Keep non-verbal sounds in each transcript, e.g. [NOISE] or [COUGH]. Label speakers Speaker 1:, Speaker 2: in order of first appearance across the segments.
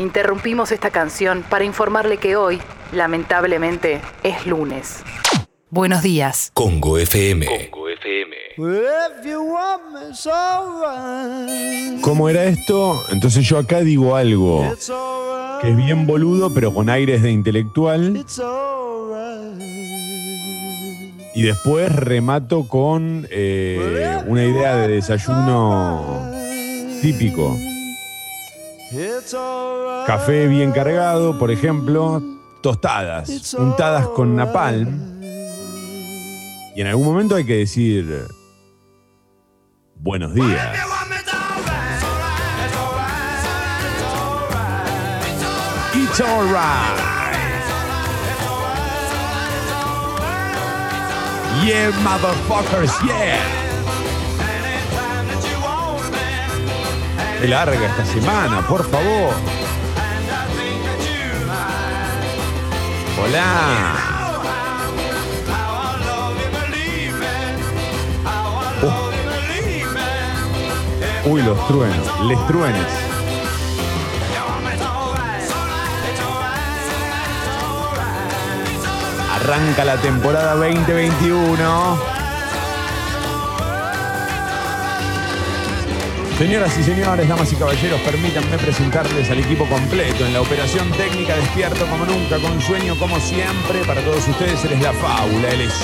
Speaker 1: Interrumpimos esta canción para informarle que hoy, lamentablemente, es lunes. Buenos días.
Speaker 2: Congo FM.
Speaker 3: ¿Cómo era esto? Entonces yo acá digo algo que es bien boludo, pero con aires de intelectual. Y después remato con eh, una idea de desayuno típico. Café bien cargado, por ejemplo, tostadas, untadas con napalm. Y en algún momento hay que decir buenos días. It's alright. Yeah, motherfuckers, yeah. Qué larga esta semana, por favor. Hola. Oh. Uy, los truenos, les truenes. Arranca la temporada 2021. Señoras y señores, damas y caballeros, permítanme presentarles al equipo completo en la operación técnica despierto como nunca, con sueño como siempre. Para todos ustedes, él es la fábula, él es.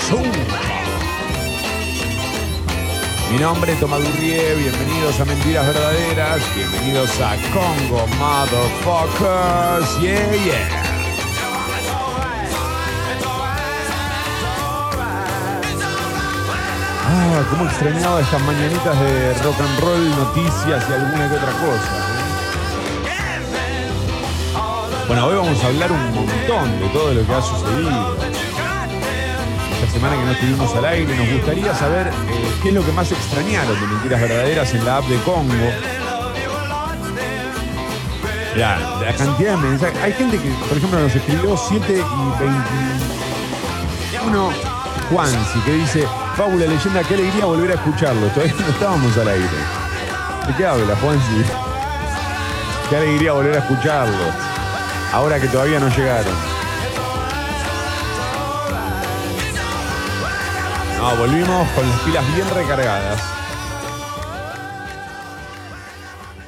Speaker 3: Mi nombre es Tomás Durrié, bienvenidos a Mentiras Verdaderas, bienvenidos a Congo Motherfuckers, yeah, yeah. Ah, cómo extrañaba estas mañanitas de rock and roll, noticias y alguna que otra cosa. ¿eh? Bueno, hoy vamos a hablar un montón de todo lo que ha sucedido. Esta semana que no estuvimos al aire, nos gustaría saber eh, qué es lo que más extrañaron de Mentiras Verdaderas en la app de Congo. La, la cantidad de mensajes. Hay gente que, por ejemplo, nos escribió 7 y 21 Juansi, que dice, Fábula Leyenda, qué alegría volver a escucharlo. Todavía no estábamos al aire. ¿De qué habla, Juansi? Qué alegría volver a escucharlo. Ahora que todavía no llegaron. No, volvimos con las pilas bien recargadas.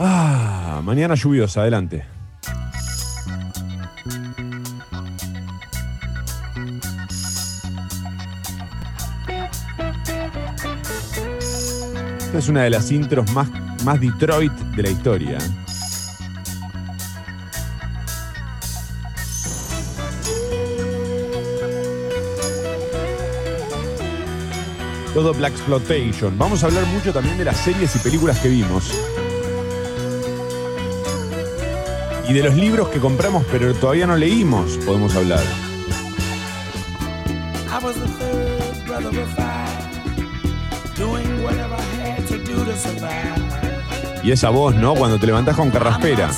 Speaker 3: Ah, mañana lluviosa, adelante. Es una de las intros más, más Detroit de la historia. Todo Black Exploitation. Vamos a hablar mucho también de las series y películas que vimos. Y de los libros que compramos pero todavía no leímos, podemos hablar.
Speaker 4: I was the third
Speaker 3: Y esa voz, ¿no? Cuando te levantás con carraspera.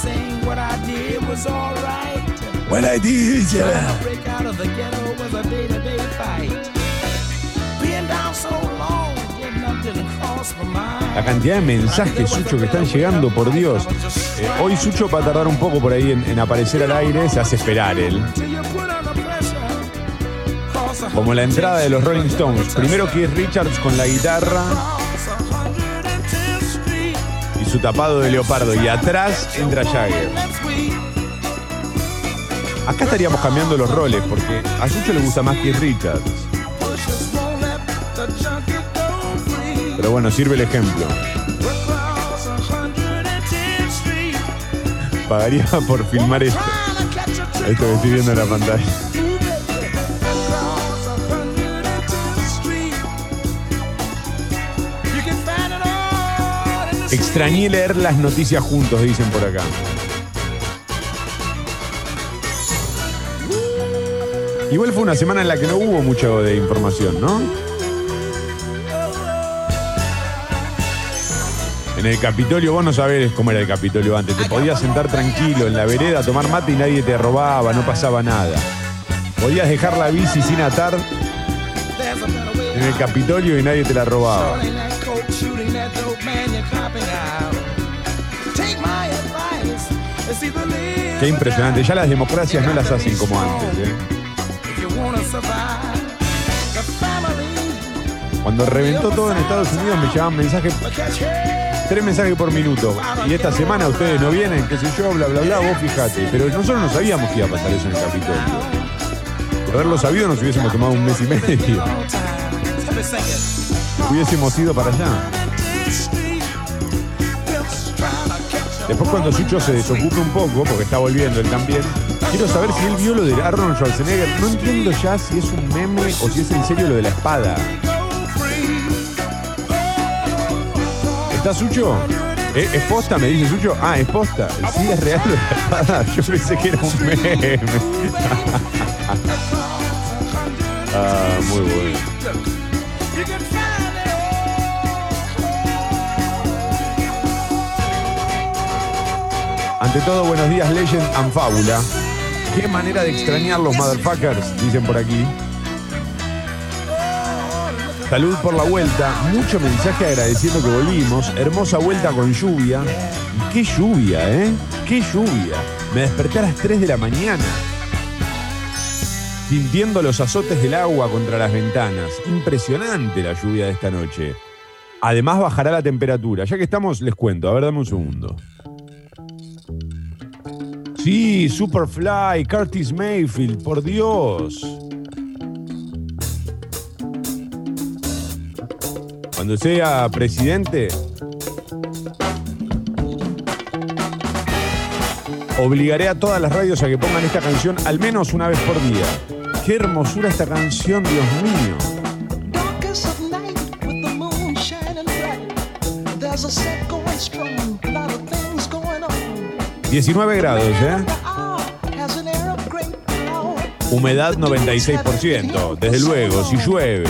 Speaker 3: La cantidad de mensajes, Sucho, que están llegando, por Dios. Eh, hoy Sucho va a tardar un poco por ahí en, en aparecer al aire, se hace esperar él. Como la entrada de los Rolling Stones. Primero Keith Richards con la guitarra su tapado de leopardo. Y atrás entra Jagger. Acá estaríamos cambiando los roles porque a Sucho le gusta más Keith Richards. Pero bueno, sirve el ejemplo.
Speaker 4: Cross 110th Street.
Speaker 3: Pagaría [LAUGHS] por filmar esto. Esto que estoy viendo en la pantalla. Extrañé leer las noticias juntos, dicen por acá. Igual fue una semana en la que no hubo mucho de información, ¿no? En el Capitolio, vos no sabés cómo era el Capitolio antes. Te podías sentar tranquilo en la vereda, tomar mate y nadie te robaba, no pasaba nada. Podías dejar la bici sin atar en el Capitolio y nadie te la robaba.
Speaker 4: Shorting that coat, shooting that dope man you're copping out. Take my advice It's either live
Speaker 3: Qué impresionante. Ya las democracias no las hacen como antes. ¿eh?
Speaker 4: if you wanna survive. The family,
Speaker 3: Cuando reventó todo en Estados Unidos me llevaban mensajes, tres mensajes por minuto. Y esta semana ustedes no vienen, qué sé yo, bla, bla, bla, vos fijate. Pero nosotros no sabíamos que iba a pasar eso en el Capitolio. De haberlo sabido nos hubiésemos tomado un mes y medio.
Speaker 4: Long time. Let me sing it.
Speaker 3: Hubiésemos ido para allá. Después cuando Sucho se desocupe un poco, porque está volviendo él también, quiero saber si él vio lo de Arnold Schwarzenegger. No entiendo ya si es un meme o si es en serio lo de la espada. ¿Está Sucho? ¿Eh, ¿Es posta? Me dice Sucho. Ah, es posta. Sí, es real lo de la espada. [LAUGHS] Yo pensé que era un meme. [LAUGHS] ah, muy bueno. Ante todo, buenos días, Legend and Fábula. Qué manera de extrañar los motherfuckers, dicen por aquí. Salud por la vuelta. Mucho mensaje agradeciendo que volvimos. Hermosa vuelta con lluvia. Y qué lluvia, ¿eh? Qué lluvia. Me desperté a las 3 de la mañana. Sintiendo los azotes del agua contra las ventanas. Impresionante la lluvia de esta noche. Además bajará la temperatura. Ya que estamos, les cuento. A ver, dame un segundo. Sí, Superfly, Curtis Mayfield, por Dios. Cuando sea presidente, obligaré a todas las radios a que pongan esta canción al menos una vez por día. Qué hermosura esta canción, Dios mío. 19 grados, ¿eh? Humedad 96%. Desde luego, si llueve.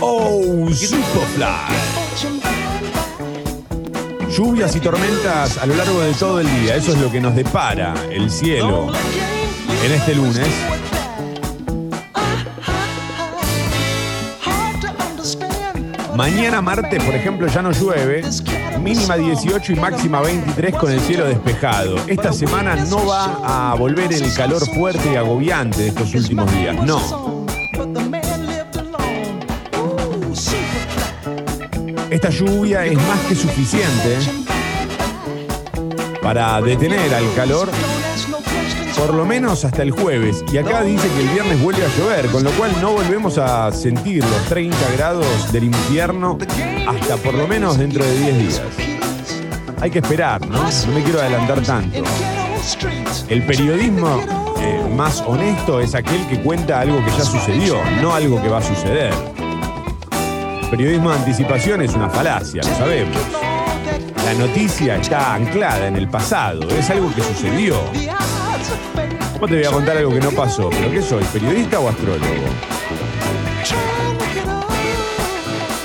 Speaker 2: Oh, Superfly.
Speaker 3: Lluvias y tormentas a lo largo de todo el día. Eso es lo que nos depara el cielo en este lunes. Mañana martes, por ejemplo, ya no llueve. Mínima 18 y máxima 23 con el cielo despejado. Esta semana no va a volver el calor fuerte y agobiante de estos últimos días. No. Esta lluvia es más que suficiente para detener al calor por lo menos hasta el jueves. Y acá dice que el viernes vuelve a llover, con lo cual no volvemos a sentir los 30 grados del infierno hasta por lo menos dentro de 10 días. Hay que esperar, ¿no? No me quiero adelantar tanto. El periodismo eh, más honesto es aquel que cuenta algo que ya sucedió, no algo que va a suceder. El periodismo de anticipación es una falacia, lo sabemos. La noticia está anclada en el pasado, es algo que sucedió. ¿Cómo te voy a contar algo que no pasó? ¿Pero qué soy, periodista o astrólogo?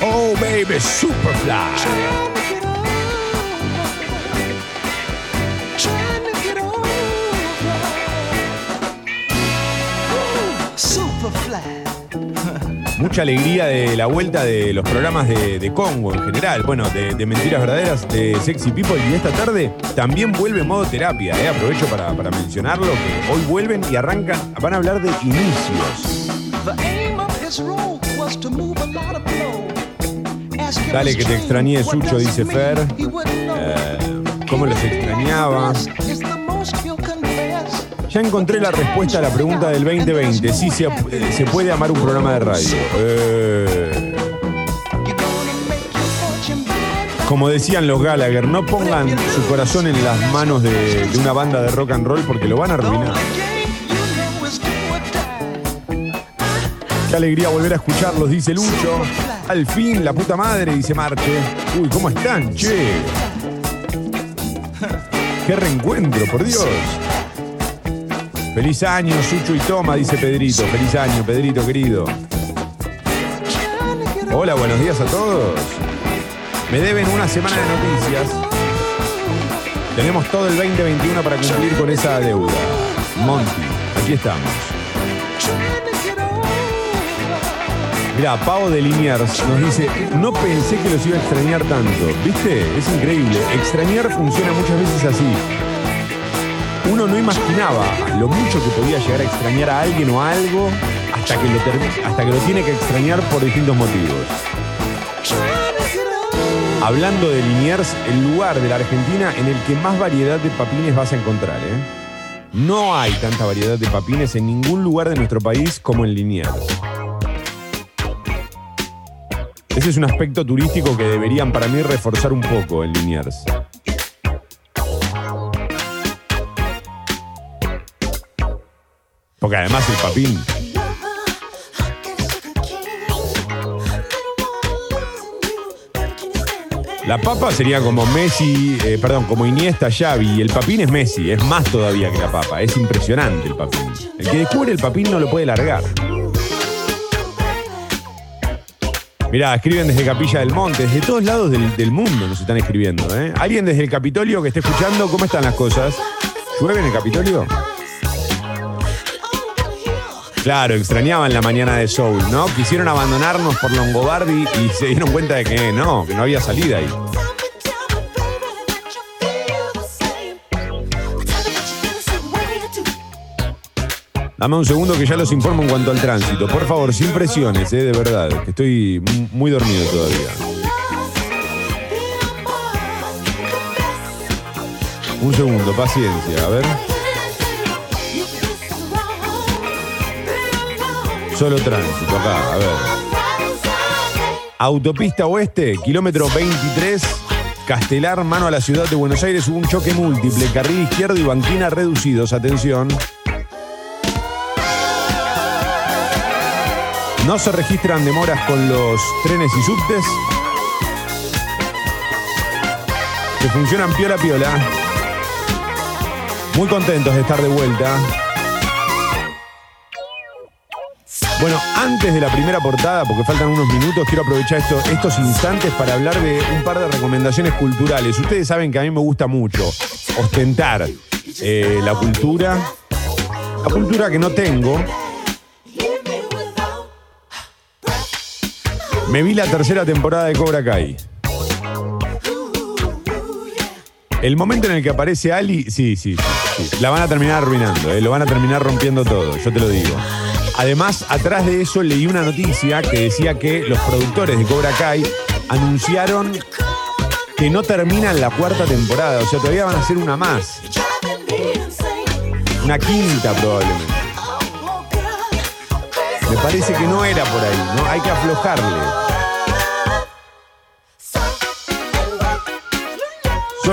Speaker 3: Oh, baby. Superfly. Mucha alegría de la vuelta de los programas de, de Congo en general. Bueno, de, de Mentiras Verdaderas, de Sexy People. Y esta tarde también vuelve modo terapia. ¿eh? Aprovecho para, para mencionarlo, que hoy vuelven y arrancan, van a hablar de inicios. Dale que te extrañé, Sucho, dice? Fer. Eh, ¿Cómo los extrañaba? Ya encontré la respuesta a la pregunta del 2020. Sí, se, eh, se puede amar un programa de radio. Eh, como decían los Gallagher, no pongan su corazón en las manos de, de una banda de rock and roll porque lo van a arruinar. Qué alegría volver a escucharlos, dice Lucho. Al fin, la puta madre, dice Marche. Uy, ¿cómo están, che? Qué reencuentro, por Dios. Feliz año, Sucho y Toma, dice Pedrito. Feliz año, Pedrito querido. Hola, buenos días a todos. Me deben una semana de noticias. Tenemos todo el 2021 para cumplir con esa deuda. Monty, aquí estamos. Mira, Pau de Liniers nos dice, no pensé que los iba a extrañar tanto. ¿Viste? Es increíble. Extrañar funciona muchas veces así. Uno no imaginaba lo mucho que podía llegar a extrañar a alguien o a algo hasta que lo, hasta que lo tiene que extrañar por distintos motivos. Hablando de Liniers, el lugar de la Argentina en el que más variedad de papines vas a encontrar. ¿eh? No hay tanta variedad de papines en ningún lugar de nuestro país como en Liniers. Ese es un aspecto turístico que deberían para mí reforzar un poco en Liniers. Porque además el papín La papa sería como Messi, eh, perdón, como Iniesta, Xavi. Y el papín es Messi, es más todavía que la papa. Es impresionante el papín. El que descubre el papín no lo puede largar. Mirá, escriben desde Capilla del Monte, desde todos lados del, mundo nos están escribiendo. ¿eh? Alguien desde el Capitolio que esté escuchando, ¿cómo están las cosas? ¿Llueve en el Capitolio? Claro, extrañaban la mañana de Soul, ¿no? Quisieron abandonarnos por Longobardi y se dieron cuenta de que no, que no había salida ahí. Dame un segundo que ya los informo en cuanto al tránsito. Por favor, sin presiones, ¿eh? de verdad, que estoy muy dormido todavía. Un segundo, paciencia, a ver. Solo tránsito acá, a ver. Autopista Oeste, kilómetro 23, Castelar, mano a la ciudad de Buenos Aires, hubo un choque múltiple, carril izquierdo y banquina reducidos, atención. No se registran demoras con los trenes y subtes. Que funcionan piola piola. Muy contentos de estar de vuelta. Bueno, antes de la primera portada, porque faltan unos minutos, quiero aprovechar esto- estos instantes para hablar de un par de recomendaciones culturales. Ustedes saben que a mí me gusta mucho ostentar eh, la cultura, la cultura que no tengo. Me vi la tercera temporada de Cobra Kai. El momento en el que aparece Ali, sí, sí, sí, sí. la van a terminar arruinando, eh, lo van a terminar rompiendo todo, yo te lo digo. Además, atrás de eso leí una noticia que decía que los productores de Cobra Kai anunciaron que no terminan la cuarta temporada, o sea, todavía van a hacer una más, una quinta probablemente. Me parece que no era por ahí, ¿no? Hay que aflojarle.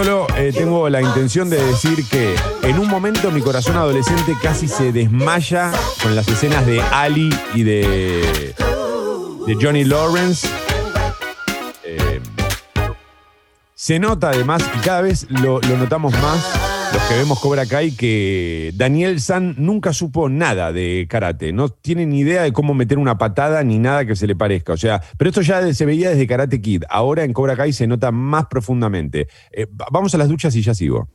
Speaker 3: Solo eh, tengo la intención de decir que en un momento mi corazón adolescente casi se desmaya con las escenas de Ali y de, de Johnny Lawrence. Eh, se nota además, y cada vez lo, lo notamos más, los que vemos Cobra Kai, que Daniel San nunca supo nada de karate. No tiene ni idea de cómo meter una patada ni nada que se le parezca. O sea, pero esto ya se veía desde Karate Kid. Ahora en Cobra Kai se nota más profundamente. Eh, va- vamos a las duchas y ya sigo.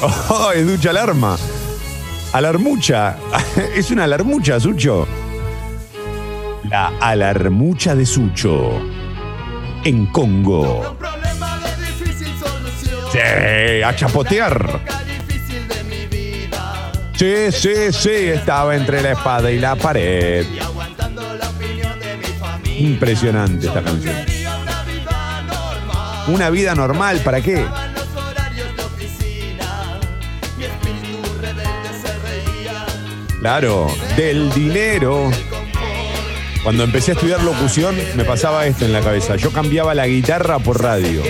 Speaker 3: [LAUGHS] ¡Oh, es ducha alarma! Alarmucha. [LAUGHS] Es una alarmucha, Sucho. La alarmucha de Sucho. En Congo. Sí, a chapotear. Sí, sí, sí, estaba entre la espada y la pared. Impresionante esta canción.
Speaker 5: Una vida normal,
Speaker 3: ¿para qué? Claro, del dinero. Cuando empecé a estudiar locución, me pasaba esto en la cabeza. Yo cambiaba la guitarra por radio.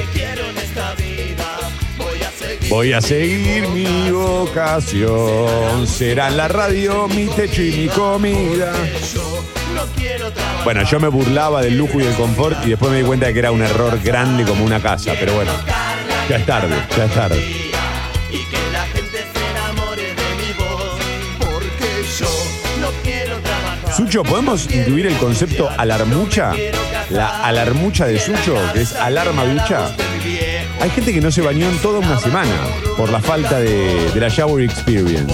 Speaker 5: Voy a seguir.
Speaker 3: Mi vocación. Será la radio mi techo y mi comida. Bueno, yo me burlaba del lujo y del confort y después me di cuenta de que era un error grande como una casa. Pero bueno, ya es tarde, ya es tarde. Sucho, ¿podemos incluir el concepto alarmucha? La alarmucha de Sucho, que es alarma ducha. Hay gente que no se bañó en toda una semana por la falta de, de la shower experience.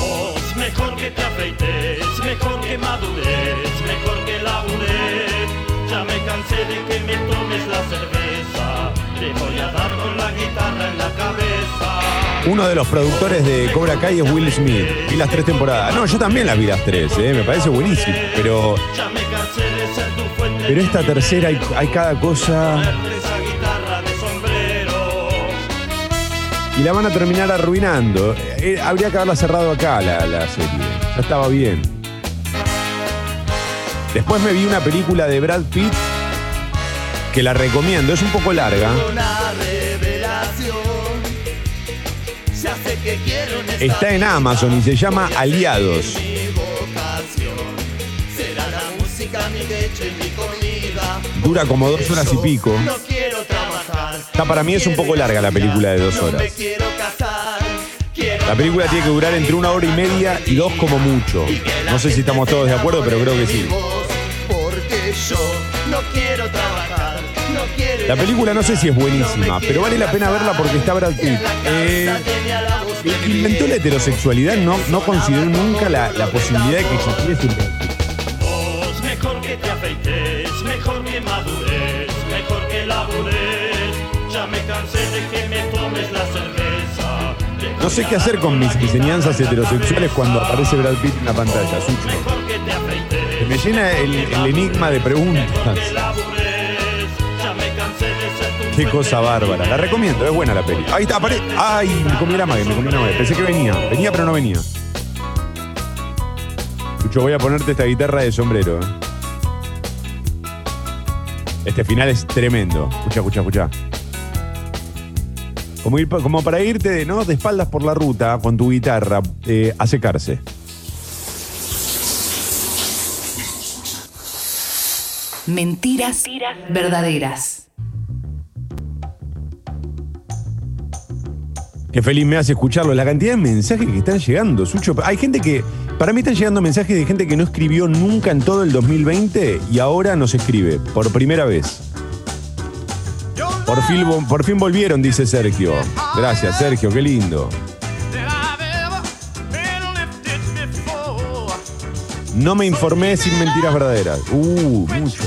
Speaker 5: Te voy a dar con la guitarra en la cabeza.
Speaker 3: Uno de los productores de Cobra Kai es Will Smith. Vi las tres temporadas. No, yo también las vi las tres, eh, me parece buenísimo. Pero, pero esta tercera hay, hay cada cosa. Y la van a terminar arruinando. Eh, habría que haberla cerrado acá la, la serie. Ya estaba bien. Después me vi una película de Brad Pitt que la recomiendo. Es un poco larga. Está en Amazon y se llama Aliados. Dura como dos horas y pico. Está, para mí es un poco larga la película de dos horas. La película tiene que durar entre una hora y media y dos como mucho. No sé si estamos todos de acuerdo, pero creo que sí. La película no sé si es buenísima, pero vale la pena verla porque está Brad Pitt. Eh, el que inventó la heterosexualidad no, no consideró nunca la, la posibilidad de que.
Speaker 5: Vos, mejor que te afeites, mejor que madures, mejor que labures. Ya me cansé de que me tomes la cerveza. Te
Speaker 3: No sé qué hacer con mis enseñanzas heterosexuales cuando aparece Brad Pitt en la pantalla. Sucho. Me llena el, el enigma de preguntas. Qué cosa bárbara. La recomiendo, es buena la peli. Ahí está, apare... Ay, me comí la madre, me comí la madre. Pensé que venía. Venía, pero no venía. Sucho, voy a ponerte esta guitarra de sombrero. ¿eh? Este final es tremendo. Escucha, escucha, escucha. Como, para irte de, ¿no? de espaldas por la ruta con tu guitarra eh, a secarse.
Speaker 1: Mentiras verdaderas.
Speaker 3: Qué feliz me hace escucharlo. La cantidad de mensajes que están llegando, Sucho. Hay gente que. Para mí están llegando mensajes de gente que no escribió nunca en todo el 2020 y ahora nos escribe por primera vez. Por fin, por fin volvieron, dice Sergio. Gracias, Sergio, qué lindo. No me informé sin mentiras verdaderas. Uh, mucho.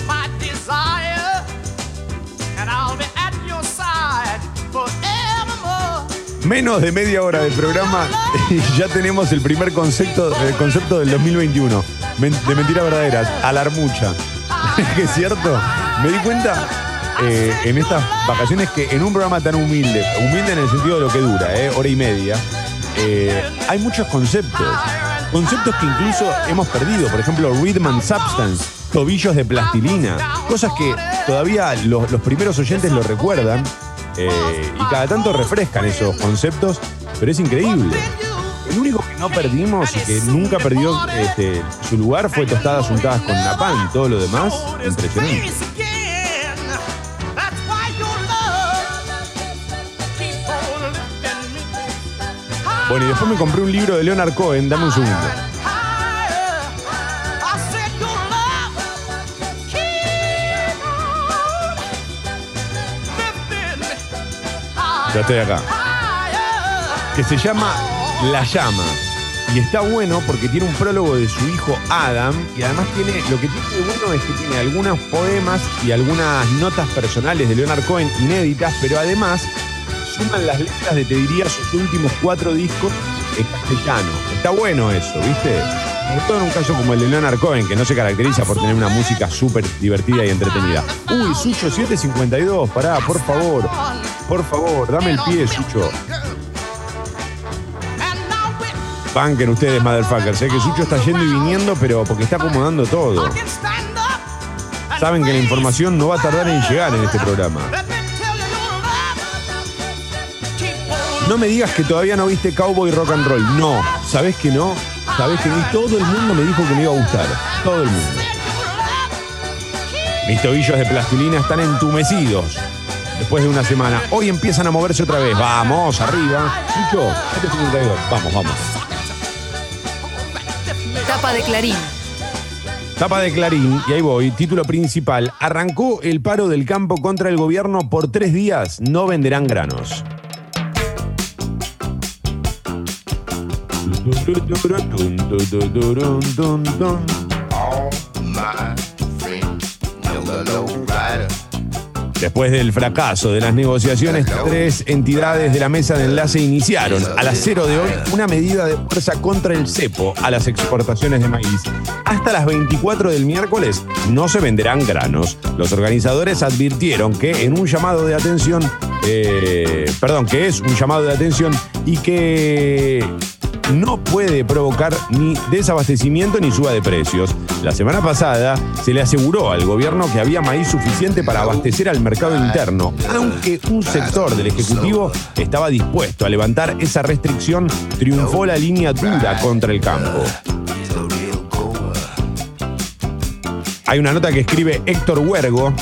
Speaker 3: Menos de media hora de programa [LAUGHS] y ya tenemos el primer concepto, el concepto del 2021. Men- de mentiras verdaderas, alarmucha. [LAUGHS] ¿Es cierto? Me di cuenta eh, en estas vacaciones que en un programa tan humilde, humilde en el sentido de lo que dura, eh, hora y media, eh, hay muchos conceptos. Conceptos que incluso hemos perdido. Por ejemplo, rhythm and substance, tobillos de plastilina. Cosas que todavía los primeros oyentes lo recuerdan. Eh, y cada tanto refrescan esos conceptos, pero es increíble. El único que no perdimos y que nunca perdió este, su lugar fue tostadas untadas con napán. Todo lo demás, impresionante. Bueno, y después me compré un libro de Leonard Cohen. Dame un segundo. Ya estoy acá. Que se llama La Llama. Y está bueno porque tiene un prólogo de su hijo Adam. Y además tiene. Lo que tiene de bueno es que tiene algunos poemas y algunas notas personales de Leonard Cohen inéditas, pero además suman las letras de, te diría, sus últimos cuatro discos en castellano. Está bueno eso, ¿viste? Sobre todo en un caso como el de Leonard Cohen, que no se caracteriza por tener una música súper divertida y entretenida. Uy, Sucho 752, pará, por favor. Por favor, dame el pie, Sucho. Banquen ustedes, motherfuckers. Sé que Sucho está yendo y viniendo, pero porque está acomodando todo. Saben que la información no va a tardar en llegar en este programa. No me digas que todavía no viste Cowboy Rock and Roll. No, ¿sabés que no? ¿Sabés que ni todo el mundo me dijo que me iba a gustar? Todo el mundo. Mis tobillos de plastilina están entumecidos. Después de una semana. Hoy empiezan a moverse otra vez. Vamos, arriba. Sucho, 752. Vamos, vamos.
Speaker 1: Tapa de Clarín.
Speaker 3: Tapa de Clarín, y ahí voy, título principal. Arrancó el paro del campo contra el gobierno por tres días. No venderán granos. Después del fracaso de las negociaciones, tres entidades de la mesa de enlace iniciaron a las cero de hoy una medida de fuerza contra el cepo a las exportaciones de maíz. Hasta las 24 del miércoles no se venderán granos. Los organizadores advirtieron que en un llamado de atención, eh, perdón, que es un llamado de atención y que no puede provocar ni desabastecimiento ni suba de precios. La semana pasada se le aseguró al gobierno que había maíz suficiente para abastecer al mercado interno, aunque un sector del Ejecutivo estaba dispuesto a levantar esa restricción, triunfó la línea dura contra el campo. Hay una nota que escribe Héctor Huergo,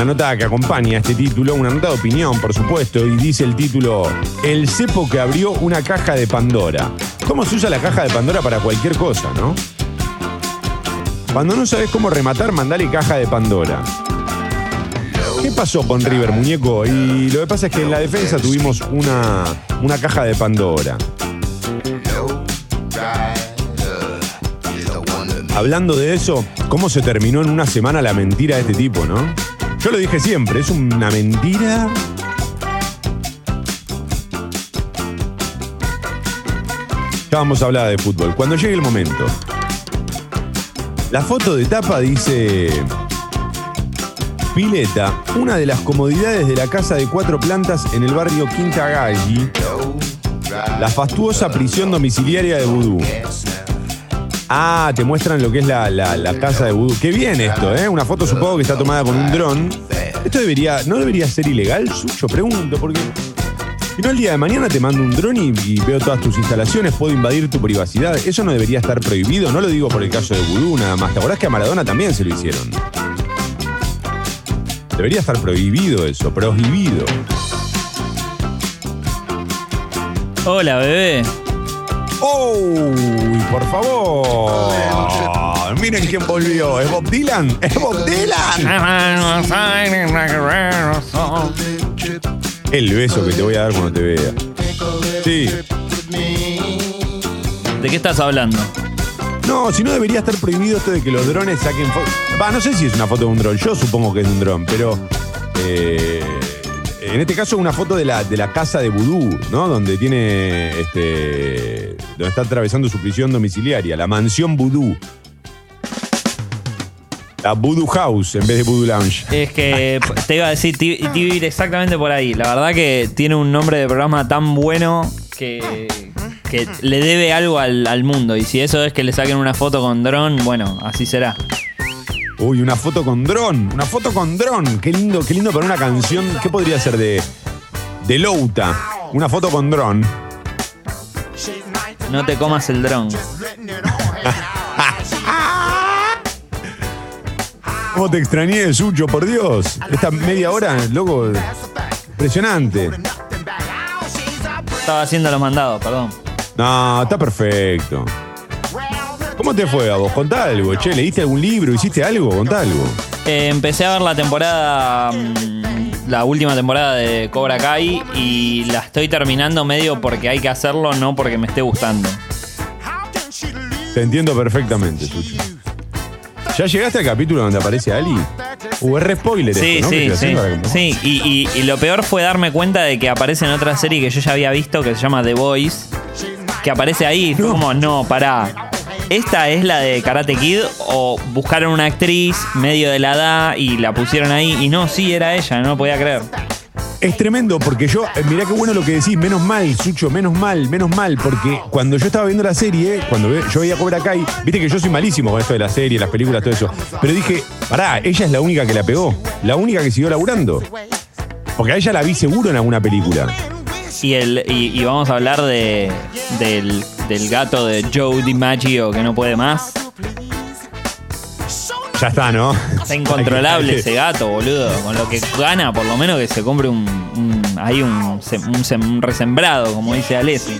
Speaker 3: Una nota que acompaña este título, una nota de opinión, por supuesto, y dice el título El cepo que abrió una caja de Pandora. ¿Cómo se usa la caja de Pandora para cualquier cosa, no? Cuando no sabes cómo rematar, mandale caja de Pandora. ¿Qué pasó con River, muñeco? Y lo que pasa es que en la defensa tuvimos una, una caja de Pandora. Hablando de eso, ¿cómo se terminó en una semana la mentira de este tipo, no? Yo lo dije siempre, es una mentira. Ya vamos a hablar de fútbol. Cuando llegue el momento. La foto de tapa dice. Pileta, una de las comodidades de la casa de cuatro plantas en el barrio Quinta Galli. La fastuosa prisión domiciliaria de Vudú. Ah, te muestran lo que es la, la- casa de vudú. Qué bien esto, ¿eh? Una foto supongo que está tomada con un dron. Esto debería, ¿no debería ser ilegal, Sucho? Pregunto, porque si no el día de mañana te mando un dron y, y veo todas tus instalaciones, puedo invadir tu privacidad. Eso no debería estar prohibido, no lo digo por el caso de Vudú nada más. ¿Te acordás que a Maradona también se lo hicieron? Debería estar prohibido eso, prohibido.
Speaker 6: Hola, bebé.
Speaker 3: ¡Oh! Por favor. Miren quién volvió. ¿Es Bob Dylan? ¿Es Bob Dylan? El beso que te voy a dar cuando te vea. Sí.
Speaker 6: ¿De qué estás hablando?
Speaker 3: No, si no debería estar prohibido esto de que los drones saquen fotos. Va, no sé si es una foto de un dron. Yo supongo que es de un dron, pero. eh, en este caso, una foto de la, de la casa de Vudú, ¿no? Donde tiene. Este. Donde está atravesando su prisión domiciliaria, la mansión Vudú. La Voodoo House en vez de Voodoo Lounge.
Speaker 6: Es que te iba a decir, te, iba a ir exactamente por ahí. La verdad que tiene un nombre de programa tan bueno que, que le debe algo al, al mundo. Y si eso es que le saquen una foto con dron, bueno, así será.
Speaker 3: Uy, una foto con dron. Una foto con dron. Qué lindo, qué lindo para una canción. ¿Qué podría ser de. de Louta? Una foto con dron.
Speaker 6: No te comas el dron.
Speaker 3: ¿Cómo [LAUGHS] te extrañé, Sucho? Por Dios. Esta media hora, loco. Impresionante.
Speaker 6: Estaba haciendo los mandados, perdón.
Speaker 3: No, está perfecto. ¿Cómo te fue a vos? Contá algo, che. ¿Leíste algún libro? ¿Hiciste algo? Contá algo.
Speaker 6: Eh, empecé a ver la temporada, mm, la última temporada de Cobra Kai y la estoy terminando medio porque hay que hacerlo, no porque me esté gustando.
Speaker 3: Te entiendo perfectamente, Sucho. ¿Ya llegaste al capítulo donde aparece Ali? Uh, es re spoiler
Speaker 6: Sí,
Speaker 3: esto, ¿no?
Speaker 6: Sí, sí. Sí, y, y- y lo peor fue darme cuenta de que aparece en otra serie que yo ya había visto que se llama The Voice, que aparece ahí. Fue
Speaker 3: No.
Speaker 6: como, no, pará. ¿Esta es la de Karate Kid? ¿O buscaron una actriz medio de la edad y la pusieron ahí? Y no, sí, era ella, no lo podía creer.
Speaker 3: Es tremendo porque yo, eh, mirá qué bueno lo que decís, menos mal, Sucho, menos mal, menos mal, porque cuando yo estaba viendo la serie, cuando ve- yo veía Cobra Kai, viste que yo soy malísimo con esto de la serie, las películas, todo eso, pero dije, pará, ella es la única que la pegó, la única que siguió laburando. Porque a ella la vi seguro en alguna película.
Speaker 6: Y, el, y, y vamos a hablar de, del, del gato de Joe DiMaggio que no puede más.
Speaker 3: Ya está, ¿no?
Speaker 6: Está incontrolable [LAUGHS] ese gato, boludo. Con lo que gana, por lo menos que se compre un. un- hay un, un sem- un resembrado, como dice Alessi.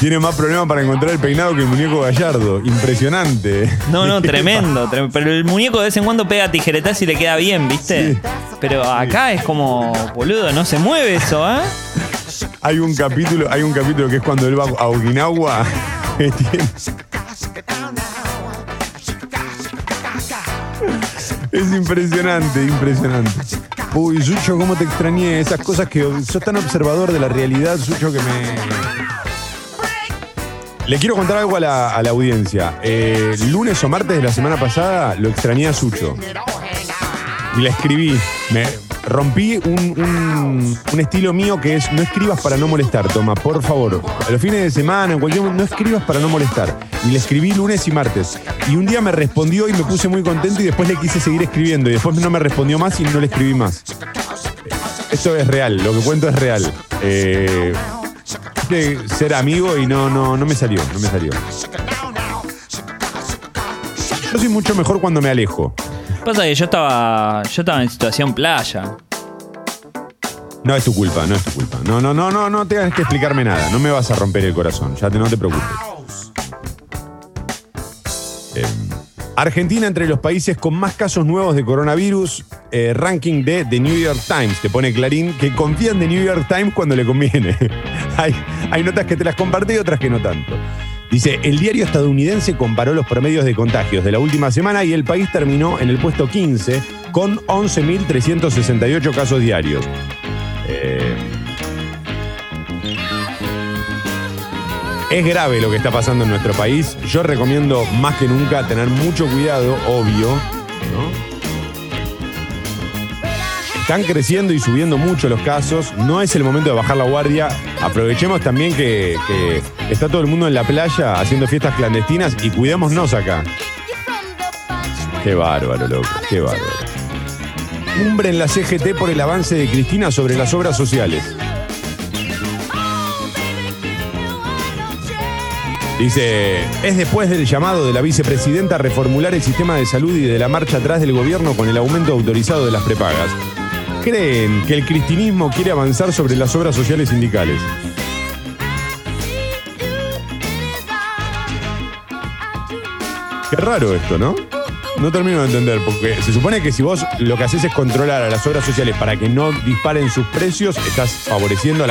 Speaker 3: Tiene más problemas para encontrar el peinado que el muñeco Gallardo. Impresionante.
Speaker 6: No, no, [LAUGHS] tremendo, trem- Pero el muñeco de vez en cuando pega tijeretazo y le queda bien, ¿viste?
Speaker 3: Sí.
Speaker 6: Pero acá es como, boludo, no se mueve eso, ¿eh?
Speaker 3: Hay un capítulo, hay un capítulo que es cuando él va a Okinawa. que tiene- Es impresionante, impresionante. Uy, Sucho, cómo te extrañé. Esas cosas que sos tan observador de la realidad, Sucho, que me. Le quiero contar algo a la, a la audiencia. Eh, lunes o martes de la semana pasada lo extrañé a Sucho. Y le escribí. Me rompí un, un- un estilo mío que es no escribas para no molestar, toma, por favor. A los fines de semana, en cualquier momento, no escribas para no molestar. Y le escribí lunes y martes. Y un día me respondió y me puse muy contento y después le quise seguir escribiendo. Y después no me respondió más y no le escribí más. Esto es real, lo que cuento es real. Eh, de ser amigo y no, no, no me salió, no me salió. Yo soy mucho mejor cuando me alejo.
Speaker 6: Pasa que yo estaba, yo estaba en situación playa.
Speaker 3: No es tu culpa, no es tu culpa. No, no, no, no, no tengas que explicarme nada. No me vas a romper el corazón. Ya te, no te preocupes. Eh, Argentina entre los países con más casos nuevos de coronavirus. eh, ranking de The New York Times. Te pone Clarín que confía en The New York Times cuando le conviene. [LAUGHS] hay, hay notas que te las compartí y otras que no tanto. Dice, el diario estadounidense comparó los promedios de contagios de la última semana y el país terminó en el puesto 15 con 11.368 casos diarios. Eh, es grave lo que está pasando en nuestro país. Yo recomiendo más que nunca tener mucho cuidado, obvio. Están creciendo y subiendo mucho los casos. No es el momento de bajar la guardia. Aprovechemos también que, está todo el mundo en la playa haciendo fiestas clandestinas y cuidémonos acá. Qué bárbaro, loco. Qué bárbaro. Cumbre en la CGT por el avance de Cristina sobre las obras sociales. Dice, es después del llamado de la vicepresidenta a reformular el sistema de salud y de la marcha atrás del gobierno con el aumento autorizado de las prepagas. ¿Creen que el cristinismo quiere avanzar sobre las obras sociales sindicales? Qué raro esto, ¿no? No termino de entender, porque se supone que si vos lo que haces es controlar a las obras sociales para que no disparen sus precios, estás favoreciendo a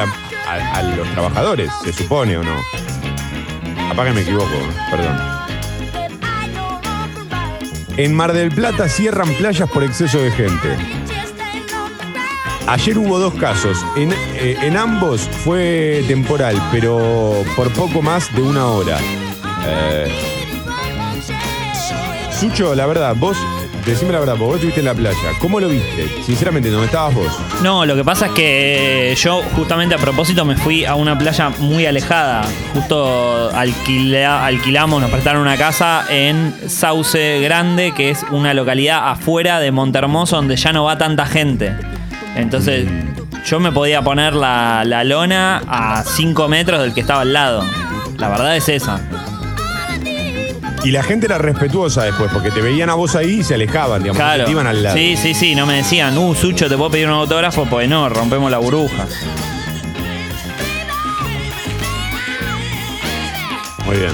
Speaker 3: los trabajadores, se supone o no. Capaz que me equivoco, perdón. En Mar del Plata cierran playas por exceso de gente. Ayer hubo dos casos. En, eh, en ambos fue temporal, pero por poco más de una hora. Eh, Sucho, la verdad, vos, decime la verdad, vos estuviste en la playa. ¿Cómo lo viste? Sinceramente, ¿dónde estabas vos?
Speaker 6: No, lo que pasa es que yo justamente a propósito me fui a una playa muy alejada. Justo alquila- alquilamos, nos prestaron una casa en Sauce Grande, que es una localidad afuera de Montermoso donde ya no va tanta gente. Entonces yo me podía poner la, la lona a 5 metros del que estaba al lado. La verdad es esa.
Speaker 3: Y la gente era respetuosa después, porque te veían a vos ahí y se alejaban, digamos,
Speaker 6: Claro.
Speaker 3: te iban al lado.
Speaker 6: Sí, sí, sí. No me decían, uh, Sucho, ¿te puedo pedir un autógrafo? Pues no, rompemos la burbuja.
Speaker 3: Muy bien.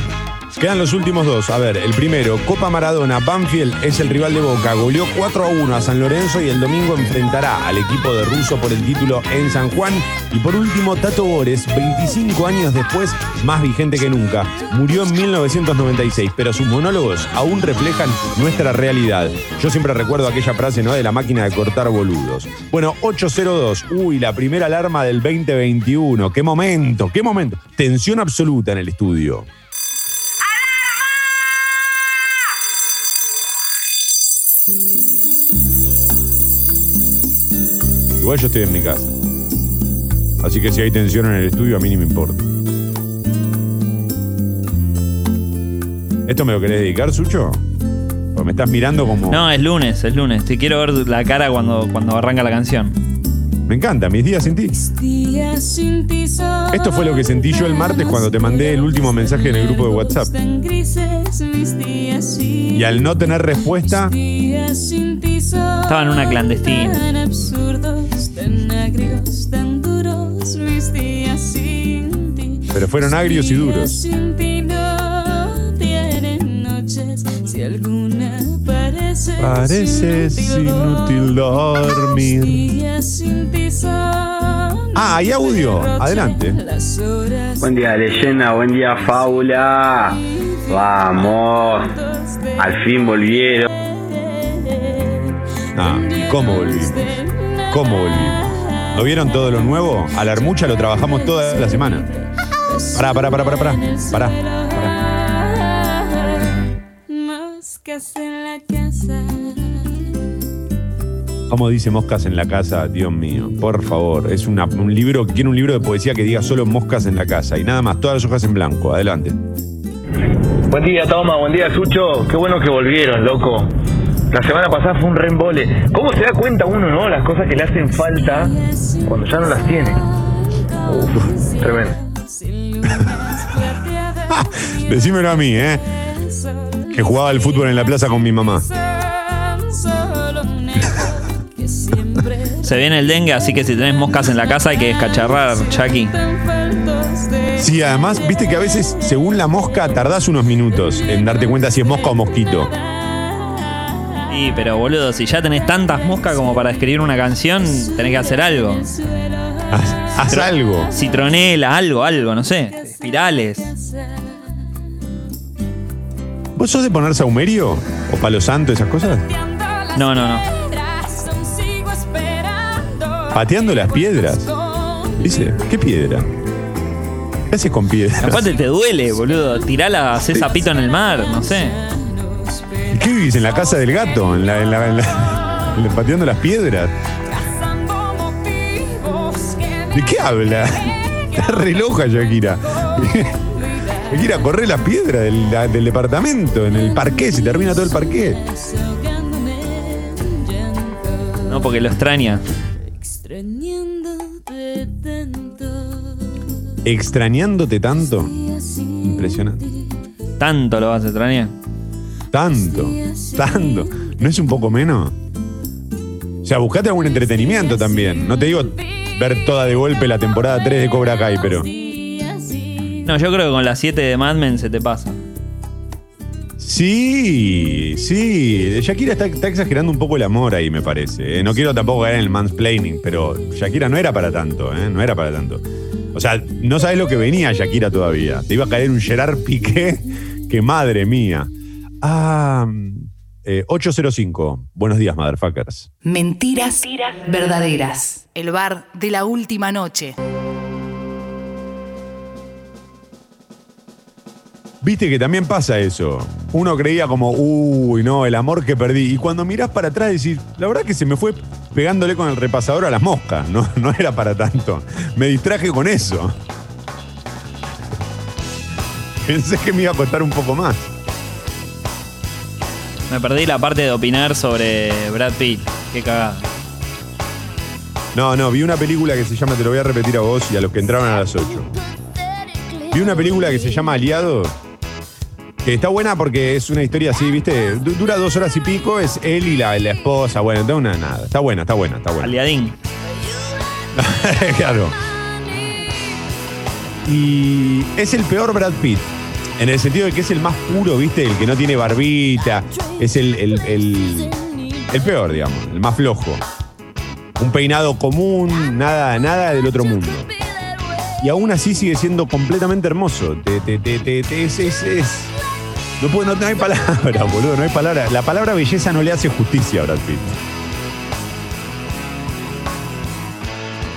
Speaker 3: Quedan los últimos dos. A ver, el primero, Copa Maradona. Banfield es el rival de Boca. Goleó 4 a 1 a San Lorenzo y el domingo enfrentará al equipo de Russo por el título en San Juan. Y por último, Tato Bores, 25 años después, más vigente que nunca. Murió en 1996, pero sus monólogos aún reflejan nuestra realidad. Yo siempre recuerdo aquella frase, ¿no? De la máquina de cortar boludos. Bueno, 802. Uy, la primera alarma del 2021. ¡Qué momento! ¡Qué momento! Tensión absoluta en el estudio. Igual yo estoy en mi casa. Así que si hay tensión en el estudio, a mí ni me importa. ¿Esto me lo querés dedicar, Sucho? Porque me estás mirando como.
Speaker 6: No, es lunes, es lunes. Te quiero ver la cara cuando, cuando arranca la canción.
Speaker 3: Me encanta, mis días sin ti.
Speaker 7: Esto fue lo que sentí yo el martes cuando te mandé el último mensaje en el grupo de WhatsApp.
Speaker 3: Y al no tener respuesta,
Speaker 6: Estaba en una clandestina.
Speaker 7: Tan agrios, tan duros mis días sin ti.
Speaker 3: Pero fueron agrios y duros.
Speaker 8: Sin ti no tienen noches, si alguna parece
Speaker 3: Pareces inútil dormir.
Speaker 8: días sin ti
Speaker 3: Ah, hay audio. Adelante.
Speaker 9: Buen día, leyenda. Buen día, fábula. Vamos. Al fin volvieron.
Speaker 3: Ah, ¿y cómo volvimos? ¿Cómo volvimos? ¿No vieron todo lo nuevo? A la armucha lo trabajamos toda la semana. Pará, pará, pará, pará, pará. Pará.
Speaker 8: Moscas en la casa.
Speaker 3: ¿Cómo dice moscas en la casa? Dios mío, por favor. Es un libro, quiero un libro de poesía que diga solo moscas en la casa y nada más, todas las hojas en blanco. Adelante.
Speaker 9: Buen día, Toma. Buen día, Sucho. Qué bueno que volvieron, loco. La semana pasada fue un reembole. ¿Cómo se da cuenta uno, no? Las cosas que le hacen falta cuando ya no las tiene. Uf, tremendo. [LAUGHS]
Speaker 3: Decímelo a mí, ¿eh? Que jugaba al fútbol en la plaza con mi mamá.
Speaker 6: Se viene el dengue, así que si tenés moscas en la casa hay que descacharrar, Chucky.
Speaker 3: Sí, además, viste que a veces, según la mosca, tardás unos minutos en darte cuenta si es mosca o mosquito.
Speaker 6: Sí, pero boludo, si ya tenés tantas moscas como para escribir una canción, tenés que hacer algo.
Speaker 3: Haz, haz algo.
Speaker 6: Citronela, algo, algo, no sé. Espirales.
Speaker 3: ¿Vos sos de poner saumerio? ¿O palo santo, esas cosas?
Speaker 6: No, no, no.
Speaker 3: Pateando las piedras. Dice, ¿qué piedra? ¿Qué haces con piedras?
Speaker 6: Aparte te duele, boludo. Tirala, hacés zapito en el mar, no sé.
Speaker 3: ¿Qué vivís en la casa del gato? ¿En la, en la- en la- en la- pateando las piedras? ¿De qué habla? Está re loca, Shakira. [LAUGHS] Shakira, corre las piedras del, la- del departamento, en el parqué, se termina todo el parqué.
Speaker 6: No, porque lo extraña.
Speaker 8: Extrañándote tanto.
Speaker 3: Impresionante.
Speaker 6: Tanto lo vas a extrañar.
Speaker 3: Tanto, tanto. ¿No es un poco menos? O sea, buscate algún entretenimiento también. No te digo ver toda de golpe la temporada 3 de Cobra Kai, pero.
Speaker 6: No, yo creo que con las 7 de Mad Men se te pasa.
Speaker 3: Sí, sí. Shakira está, está exagerando un poco el amor ahí, me parece. ¿eh? No quiero tampoco caer en el mansplaining, pero Shakira no era para tanto, ¿eh? No era para tanto. O sea, no sabes lo que venía Shakira todavía. Te iba a caer un Gerard Piqué [LAUGHS] que madre mía. Ah, eh, 805. Buenos días, motherfuckers.
Speaker 1: Mentiras verdaderas. El bar de la última noche.
Speaker 3: Viste que también pasa eso. Uno creía como, uy, no, el amor que perdí. Y cuando mirás para atrás decís, la verdad que se me fue pegándole con el repasador a las moscas. No, [LAUGHS] no era para tanto. Me distraje con eso. [LAUGHS] Pensé que me iba a costar un poco más.
Speaker 6: Me perdí la parte de opinar sobre Brad Pitt. Qué cagada.
Speaker 3: No, no, vi una película que se llama, te lo voy a repetir a vos y a los que entraron a las 8. Vi una película que se llama Aliado, que está buena porque es una historia así, ¿viste? Du- Dura dos horas y pico, es él y la, la esposa, bueno, está una nada. Está buena, está buena, está buena.
Speaker 6: Aliadín. [LAUGHS]
Speaker 3: claro. Y es el peor Brad Pitt. En el sentido de que es el más puro, ¿viste? El que no tiene barbita. Es el, el- el- peor, digamos. El más flojo. Un peinado común, nada, nada del otro mundo. Y aún así sigue siendo completamente hermoso. Te, te- te- es, No, puedo- no- hay palabra, [LAUGHS] boludo, no hay palabra. La palabra belleza no le hace justicia a Brad Pitt.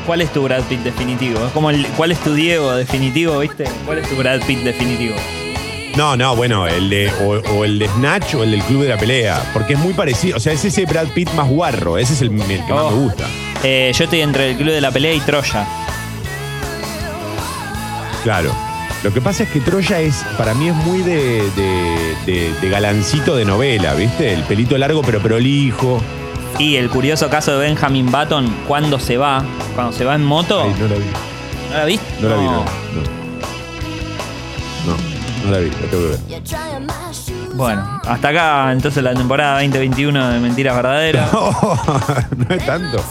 Speaker 6: ¿Cuál es tu Brad Pitt definitivo? Es el, ¿cuál es tu Diego definitivo, viste? ¿Cuál es tu Brad Pitt definitivo?
Speaker 3: No, no, bueno, el de, o, o el de Snatch o el del Club de la Pelea. Porque es muy parecido. O sea, es ese Brad Pitt más guarro. Ese es el, el que más
Speaker 6: Oh.
Speaker 3: me gusta.
Speaker 6: Eh, yo estoy entre el Club de la Pelea y Troya.
Speaker 3: Claro. Lo que pasa es que Troya es, para mí es muy de, de- de- de galancito de novela, ¿viste? El pelito largo pero prolijo.
Speaker 6: Y el curioso caso de Benjamin Button, cuando se va, cuando se va en moto.
Speaker 3: Ay, no la vi.
Speaker 6: ¿No la viste?
Speaker 3: No la vi, no. No, no, no la vi, la tengo que ver.
Speaker 6: Bueno, hasta acá entonces la temporada 2021 de Mentiras Verdaderas. [LAUGHS]
Speaker 3: no es tanto.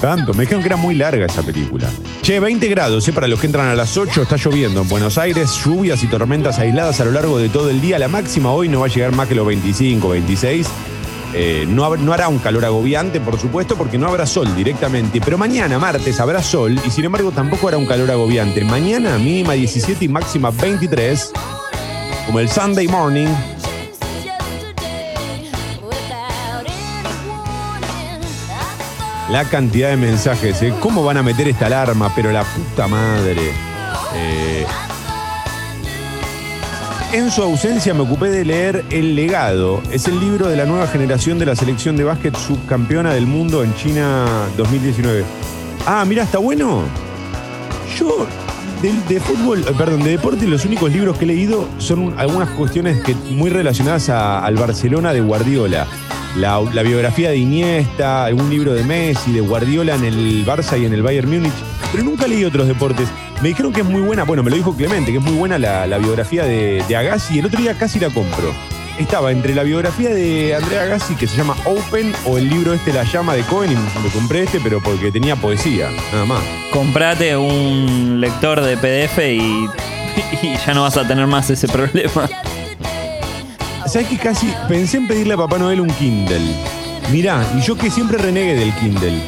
Speaker 3: Tanto, me dijeron que era muy larga esa película. Che, 20 grados, ¿eh? para los que entran a las 8 está lloviendo en Buenos Aires, lluvias y tormentas aisladas a lo largo de todo el día. La máxima hoy no va a llegar más que los 25, 26. Eh, no, no hará un calor agobiante, por supuesto, porque no habrá sol directamente. Pero mañana, martes, habrá sol y sin embargo tampoco hará un calor agobiante. Mañana mínima 17 y máxima 23, como el Sunday morning. La cantidad de mensajes, ¿eh? ¿Cómo van a meter esta alarma? Pero la puta madre. Eh, en su ausencia me ocupé de leer El legado. Es el libro de la nueva generación de la selección de básquet subcampeona del mundo en China 2019. Ah, mira, está bueno. Yo de, fútbol, eh, perdón, de deporte, los únicos libros que he leído son algunas cuestiones que, muy relacionadas a- al Barcelona de Guardiola. La, la biografía de Iniesta, algún libro de Messi, de Guardiola en el Barça y en el Bayern Múnich. Pero nunca leí otros deportes. Me dijeron que es muy buena, bueno, me lo dijo Clemente, que es muy buena la, la biografía de, de Agassi. El otro día casi la compro. Estaba entre la biografía de Andrea Agassi, que se llama Open, o el libro este La llama de Cohen, y me compré este, pero porque tenía poesía, nada más.
Speaker 6: Comprate un lector de PDF y, y ya no vas a tener más ese problema.
Speaker 3: ¿Sabes que casi pensé en pedirle a Papá Noel un Kindle? Mirá, y yo que siempre renegué del Kindle.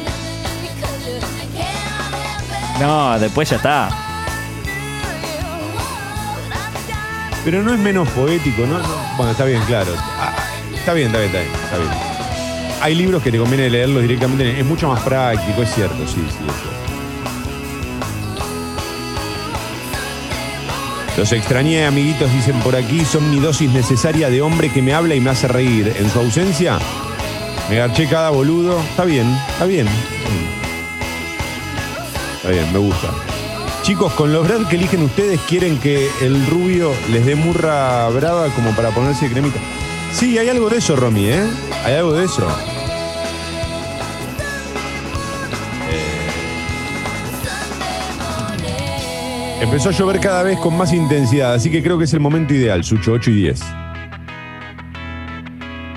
Speaker 6: No, después ya está.
Speaker 3: Pero no es menos poético, ¿no? No, Bueno, está bien, claro. Ah, está bien, está bien, está bien, está bien. Hay libros que te conviene leerlos directamente, es mucho más práctico, es cierto, sí, sí, eso. Los extrañé, amiguitos, dicen por aquí, son mi dosis necesaria de hombre que me habla y me hace reír. En su ausencia, me garché cada boludo. Está bien, está bien. Está bien, me gusta. Chicos, con los Brad que eligen ustedes, ¿quieren que el rubio les dé murra brava como para ponerse cremita? Sí, hay algo de eso, Romy, ¿eh? Hay algo de eso. Eh, Empezó a llover cada vez con más intensidad, así que creo que es el momento ideal, Sucho, 8 y 10.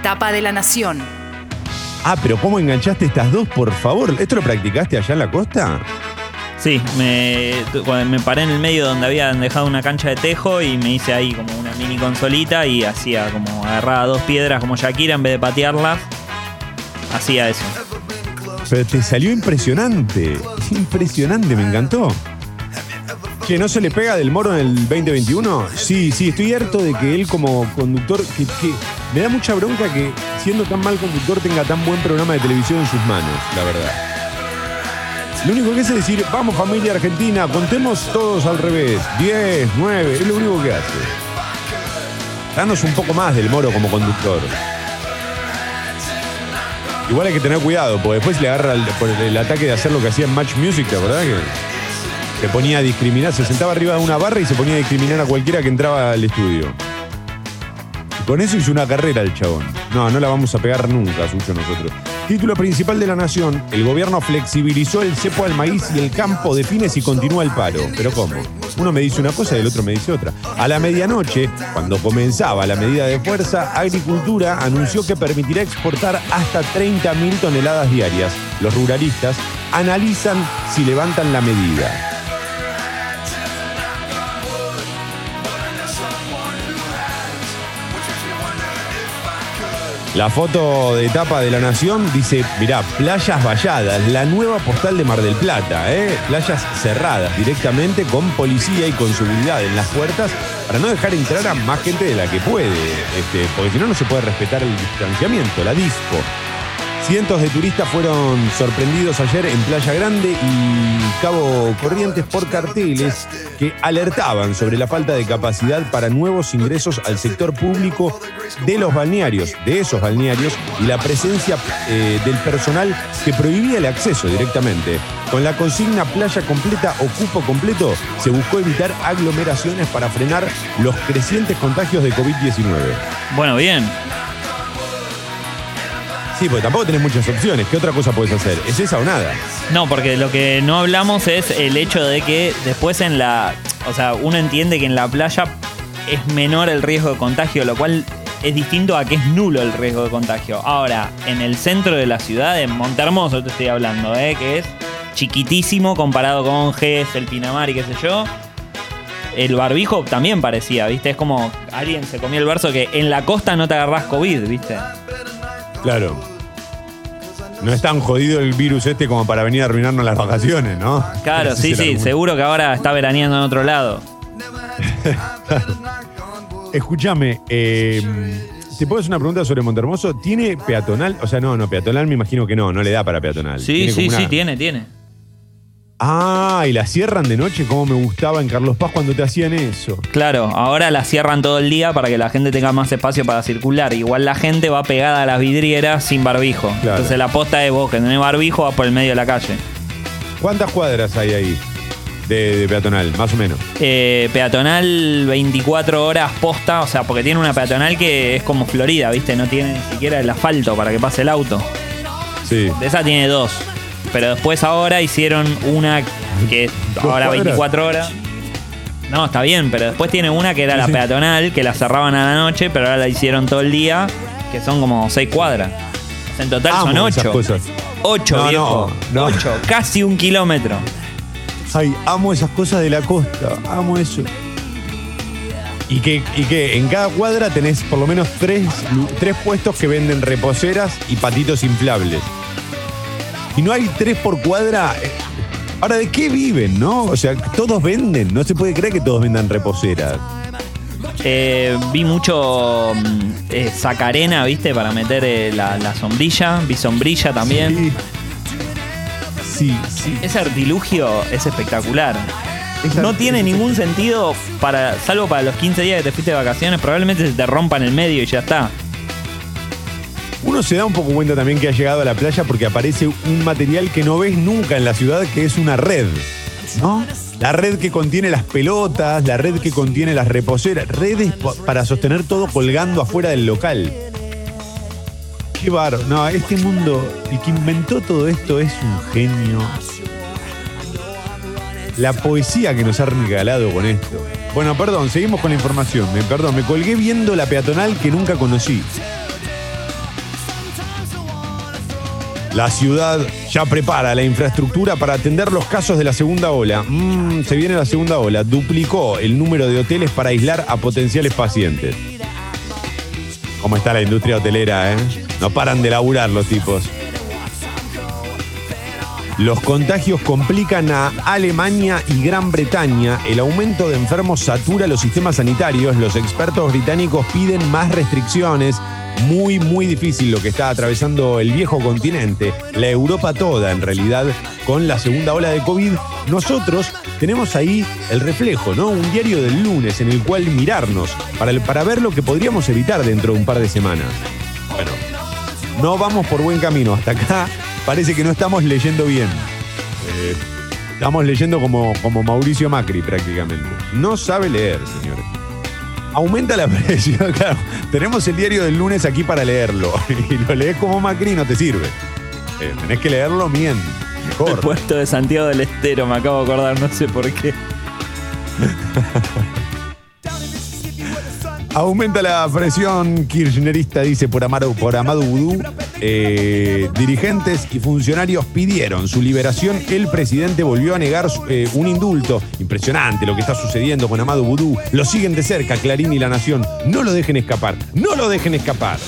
Speaker 1: Tapa de la Nación.
Speaker 3: Ah, pero ¿cómo enganchaste estas dos, por favor? ¿Esto lo practicaste allá en la costa?
Speaker 6: Sí, me, me paré en el medio donde habían dejado una cancha de tejo y me hice ahí como una mini consolita y hacía como agarraba dos piedras como Shakira en vez de patearlas. Hacía eso.
Speaker 3: Pero te salió impresionante. Impresionante, me encantó. Que no se le pega del moro en el 2021. Sí, sí, estoy harto de que él como conductor, que, que me da mucha bronca que siendo tan mal conductor tenga tan buen programa de televisión en sus manos, la verdad. Lo único que hace es decir, vamos familia argentina, contemos todos al revés. 10, 9, es lo único que hace. Danos un poco más del moro como conductor. Igual hay que tener cuidado, porque después le agarra el, por el ataque de hacer lo que hacía en Match Music, ¿te acordás? Que se ponía a discriminar, se sentaba arriba de una barra y se ponía a discriminar a cualquiera que entraba al estudio. Y con eso hizo una carrera el chabón. No, no la vamos a pegar nunca, suyo nosotros. Título principal de la Nación. El gobierno flexibilizó el cepo al maíz y el campo define si continúa el paro. ¿Pero cómo? Uno me dice una cosa y el otro me dice otra. A la medianoche, cuando comenzaba la medida de fuerza, Agricultura anunció que permitirá exportar hasta 30.000 toneladas diarias. Los ruralistas analizan si levantan la medida. La foto de etapa de la Nación dice, mirá, playas valladas, la nueva postal de Mar del Plata, ¿eh? playas cerradas directamente con policía y con seguridad en las puertas para no dejar entrar a más gente de la que puede, este, porque si no, no se puede respetar el distanciamiento, la disco. Cientos de turistas fueron sorprendidos ayer en Playa Grande y Cabo Corrientes por carteles que alertaban sobre la falta de capacidad para nuevos ingresos al sector público de los balnearios, de esos balnearios, y la presencia eh, del personal que prohibía el acceso directamente. Con la consigna playa completa o cupo completo, se buscó evitar aglomeraciones para frenar los crecientes contagios de COVID-19.
Speaker 6: Bueno, bien.
Speaker 3: Sí, porque tampoco tenés muchas opciones. ¿Qué otra cosa puedes hacer? ¿Es esa o nada?
Speaker 6: No, porque lo que no hablamos es el hecho de que después en la. O sea, uno entiende que en la playa es menor el riesgo de contagio, lo cual es distinto a que es nulo el riesgo de contagio. Ahora, en el centro de la ciudad, en Montermoso te estoy hablando, ¿eh? que es chiquitísimo comparado con GES, el Pinamar y qué sé yo. El barbijo también parecía, ¿viste? Es como alguien se comió el verso que en la costa no te agarrás COVID, ¿viste?
Speaker 3: Claro. No es tan jodido el virus este como para venir a arruinarnos las vacaciones, ¿no?
Speaker 6: Claro, sí, sí, seguro que ahora está veraneando en otro lado. [LAUGHS]
Speaker 3: Escúchame, eh, ¿te puedo hacer una pregunta sobre Montermoso? ¿Tiene peatonal? O sea, no, no, peatonal me imagino que no, no le da para peatonal.
Speaker 6: Sí,
Speaker 3: Tiene
Speaker 6: sí, sí, tiene, tiene.
Speaker 3: Ah, y la cierran de noche, como me gustaba en Carlos Paz cuando te hacían eso.
Speaker 6: Claro, ahora la cierran todo el día para que la gente tenga más espacio para circular. Igual la gente va pegada a las vidrieras sin barbijo.
Speaker 3: Claro.
Speaker 6: Entonces la posta es vos que tenés barbijo, vas por el medio de la calle.
Speaker 3: ¿Cuántas cuadras hay ahí de, de peatonal, más o menos?
Speaker 6: Eh, peatonal 24 horas posta, o sea, porque tiene una peatonal que es como Florida, ¿viste? No tiene ni siquiera el asfalto para que pase el auto.
Speaker 3: Sí.
Speaker 6: De esa tiene dos. Pero después ahora hicieron una que es
Speaker 3: ¿Dos
Speaker 6: ahora
Speaker 3: cuadras?
Speaker 6: 24 horas. No, está bien, pero después tiene una que era la peatonal, que la cerraban a la noche, pero ahora la hicieron todo el día, que son como 6 cuadras. En total
Speaker 3: Amo
Speaker 6: son
Speaker 3: esas
Speaker 6: 8.
Speaker 3: cosas.
Speaker 6: 8,
Speaker 3: No,
Speaker 6: viejo.
Speaker 3: no, no.
Speaker 6: 8, casi un kilómetro.
Speaker 3: Ay, amo esas cosas de la costa, amo eso. Y que, y que en cada cuadra tenés por lo menos tres, tres puestos que venden reposeras y patitos inflables. Y no hay tres por cuadra. Ahora, ¿de qué viven, no? O sea, todos venden. No se puede creer que todos vendan reposeras.
Speaker 6: Eh, vi mucho mm, eh, sacarena, ¿viste? Para meter eh, la, la sombrilla. Vi sombrilla también.
Speaker 3: Sí, sí.
Speaker 6: Ese artilugio es espectacular. No tiene ningún sentido para, salvo para los 15 días que te fuiste de vacaciones, probablemente se te rompa en el medio y ya está.
Speaker 3: Uno se da un poco cuenta también que ha llegado a la playa porque aparece un material que no ves nunca en la ciudad, que es una red. ¿No? La red que contiene las pelotas, la red que contiene las reposeras, redes pa- para sostener todo colgando afuera del local. Qué bárbaro. No, este mundo, el que inventó todo esto es un genio. La poesía que nos ha regalado con esto. Bueno, perdón, seguimos con la información. Perdón, me colgué viendo la peatonal que nunca conocí. La ciudad ya prepara la infraestructura para atender los casos de la segunda ola. Mm, se viene la segunda ola. Duplicó el número de hoteles para aislar a potenciales pacientes. ¿Cómo está la industria hotelera, eh? No paran de laburar los tipos. Los contagios complican a Alemania y Gran Bretaña. El aumento de enfermos satura los sistemas sanitarios. Los expertos británicos piden más restricciones. Muy, muy difícil lo que está atravesando el viejo continente, la Europa toda en realidad, con la segunda ola de COVID. Nosotros tenemos ahí el reflejo, ¿no? Un diario del lunes en el cual mirarnos para, para ver lo que podríamos evitar dentro de un par de semanas. Bueno, no vamos por buen camino. Hasta acá parece que no estamos leyendo bien. Eh, estamos leyendo como, como Mauricio Macri prácticamente. No sabe leer, señores. Aumenta la [LAUGHS] presión, claro. Tenemos el diario del lunes aquí para leerlo. [LAUGHS] Y lo lees como Macri y no te sirve. Eh, tenés que leerlo bien.
Speaker 6: El
Speaker 3: Mejor.
Speaker 6: puerto de Santiago del Estero, me acabo de acordar, no sé por qué.
Speaker 3: Aumenta la presión kirchnerista, dice por Amado, por Amado Vudú. Eh, dirigentes y funcionarios pidieron su liberación. El presidente volvió a negar eh, un indulto. Impresionante lo que está sucediendo con Amado Vudú. Lo siguen de cerca Clarín y La Nación. No lo dejen escapar. No lo dejen escapar.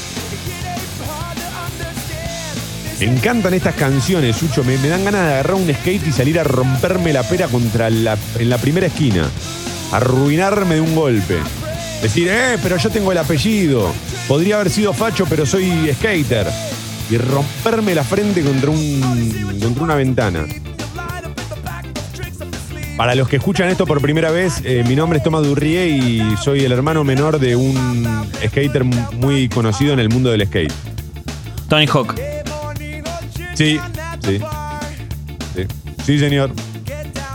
Speaker 3: Me encantan estas canciones, Sucho. Me, me dan ganas de agarrar un skate y salir a romperme la pera contra la, en la primera esquina. Arruinarme de un golpe. Decir, eh, pero yo tengo el apellido. Podría haber sido facho, pero soy skater. Y romperme la frente contra, un, contra una ventana. Para los que escuchan esto por primera vez, eh, mi nombre es Tomás Durrié y soy el hermano menor de un skater muy conocido en el mundo del skate.
Speaker 6: Tony Hawk.
Speaker 3: Sí, sí. Sí, Sí, señor.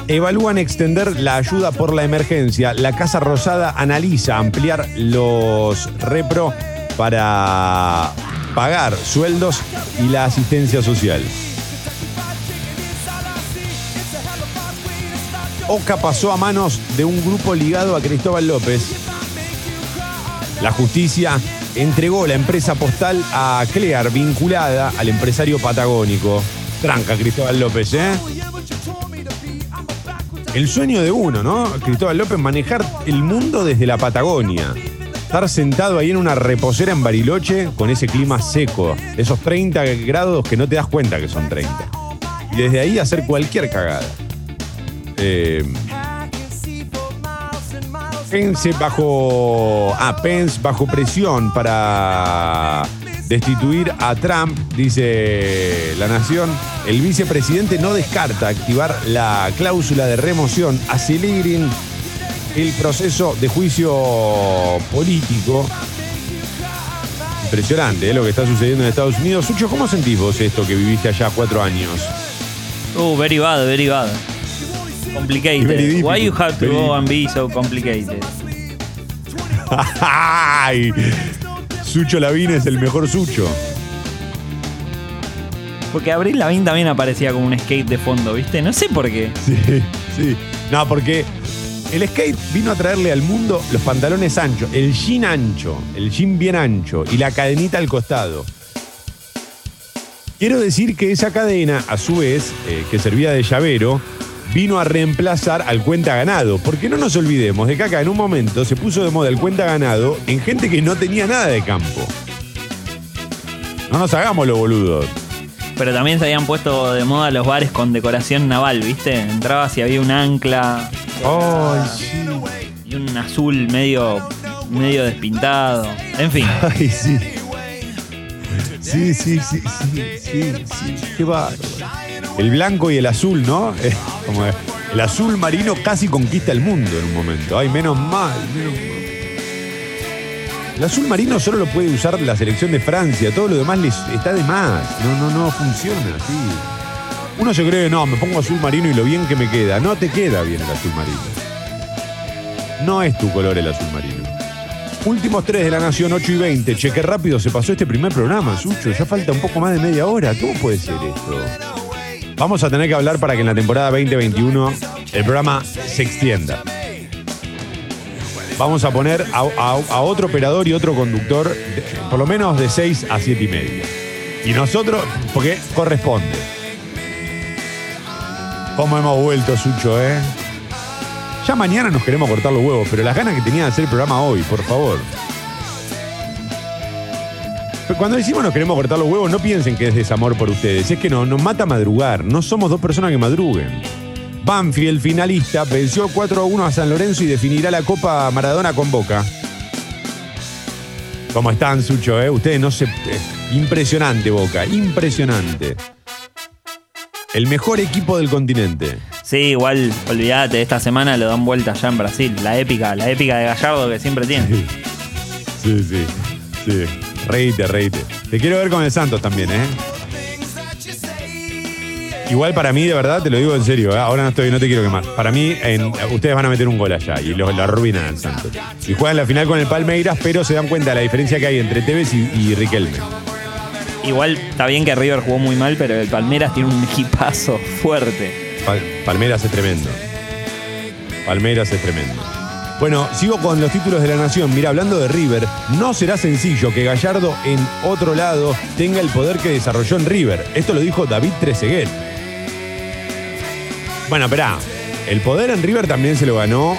Speaker 3: Evalúan extender la ayuda por la emergencia. La Casa Rosada analiza ampliar los repro para pagar sueldos y la asistencia social. Oca pasó a manos de un grupo ligado a Cristóbal López. La justicia entregó la empresa postal a Clear, vinculada al empresario patagónico. Tranca, Cristóbal López, ¿eh? El sueño de uno, ¿no? Cristóbal López, manejar el mundo desde la Patagonia. Estar sentado ahí en una reposera en Bariloche con ese clima seco, esos 30 grados que no te das cuenta que son 30. Y desde ahí hacer cualquier cagada. Eh, bajo. Ah, bajo presión para destituir a Trump, dice La Nación. El vicepresidente no descarta activar la cláusula de remoción. Aceleren el proceso de juicio político. Impresionante ¿eh? lo que está sucediendo en Estados Unidos. Sucho, ¿cómo sentís vos esto que viviste allá cuatro años?
Speaker 6: Uh, very bad, very bad. Complicated.
Speaker 3: Very
Speaker 6: Why you have to
Speaker 3: very-
Speaker 6: go and be so complicated?
Speaker 3: ¡Ay! Sucho Lavín es el mejor Sucho.
Speaker 6: Porque Abril Lavín también aparecía como un skate de fondo, ¿viste? No sé por qué.
Speaker 3: Sí, sí. No, porque el skate vino a traerle al mundo los pantalones anchos, el jean ancho, el jean bien ancho y la cadenita al costado. Quiero decir que esa cadena, a su vez, eh, que servía de llavero, vino a reemplazar al cuenta ganado. Porque no nos olvidemos de que acá en un momento se puso de moda el cuenta ganado en gente que no tenía nada de campo. No nos hagamos los boludos.
Speaker 6: Pero también se habían puesto de moda los bares con decoración naval, ¿viste? Entrabas y había un ancla
Speaker 3: Sí.
Speaker 6: y un azul medio, medio despintado. En fin. [LAUGHS]
Speaker 3: Ay, sí. Sí, sí, sí, sí, sí, sí. Qué bárbaro. El blanco y el azul, ¿no? [LAUGHS] Es como el azul marino casi conquista el mundo en un momento. Ay, menos mal, menos mal. El azul marino solo lo puede usar la selección de Francia, todo lo demás les está de más. No, no, no funciona así. Uno se cree, no, me pongo azul marino y lo bien que me queda. No te queda bien el azul marino. No es tu color el azul marino. Últimos tres de la Nación, 8 y 20. Cheque rápido, se pasó este primer programa, Sucho. Ya falta un poco más de media hora. ¿Cómo puede ser esto? Vamos a tener que hablar para que en la temporada 2021 el programa se extienda. Vamos a poner a, otro operador y otro conductor, por lo menos de 6 a 7 y media. Y nosotros, porque corresponde. ¿Cómo hemos vuelto, Sucho, eh? Ya mañana nos queremos cortar los huevos, pero las ganas que tenía de hacer el programa hoy, por favor. Cuando decimos nos queremos cortar los huevos, no piensen que es desamor por ustedes. Es que no, nos mata madrugar. No somos dos personas que madruguen. Banfield, finalista, venció 4 a 1 a San Lorenzo y definirá la Copa Maradona con Boca. ¿Cómo están, Sucho? Eh? Ustedes no se. eh, impresionante, Boca. Impresionante. El mejor equipo del continente.
Speaker 6: Sí, igual, olvídate, esta semana lo dan vuelta allá en Brasil. La épica, la épica de Gallardo que siempre tiene.
Speaker 3: Sí, sí, sí. Reíte, reíte. Te quiero ver con el Santos también, ¿eh? Igual para mí, de verdad, te lo digo en serio, ¿eh? ahora no estoy, no te quiero quemar. Para mí, en- ustedes van a meter un gol allá y lo, lo arruinan al Santos. Y juegan la final con el Palmeiras, pero se dan cuenta de la diferencia que hay entre Tevez y, y Riquelme.
Speaker 6: Igual está bien que River jugó muy mal, pero el Palmeras tiene un equipazo fuerte.
Speaker 3: Pal- Palmeiras es tremendo. Palmeiras es tremendo. Bueno, sigo con los títulos de la Nación. Mira, hablando de River, no será sencillo que Gallardo en otro lado tenga el poder que desarrolló en River. Esto lo dijo David Trezeguet. Bueno, esperá. El poder en River también se lo ganó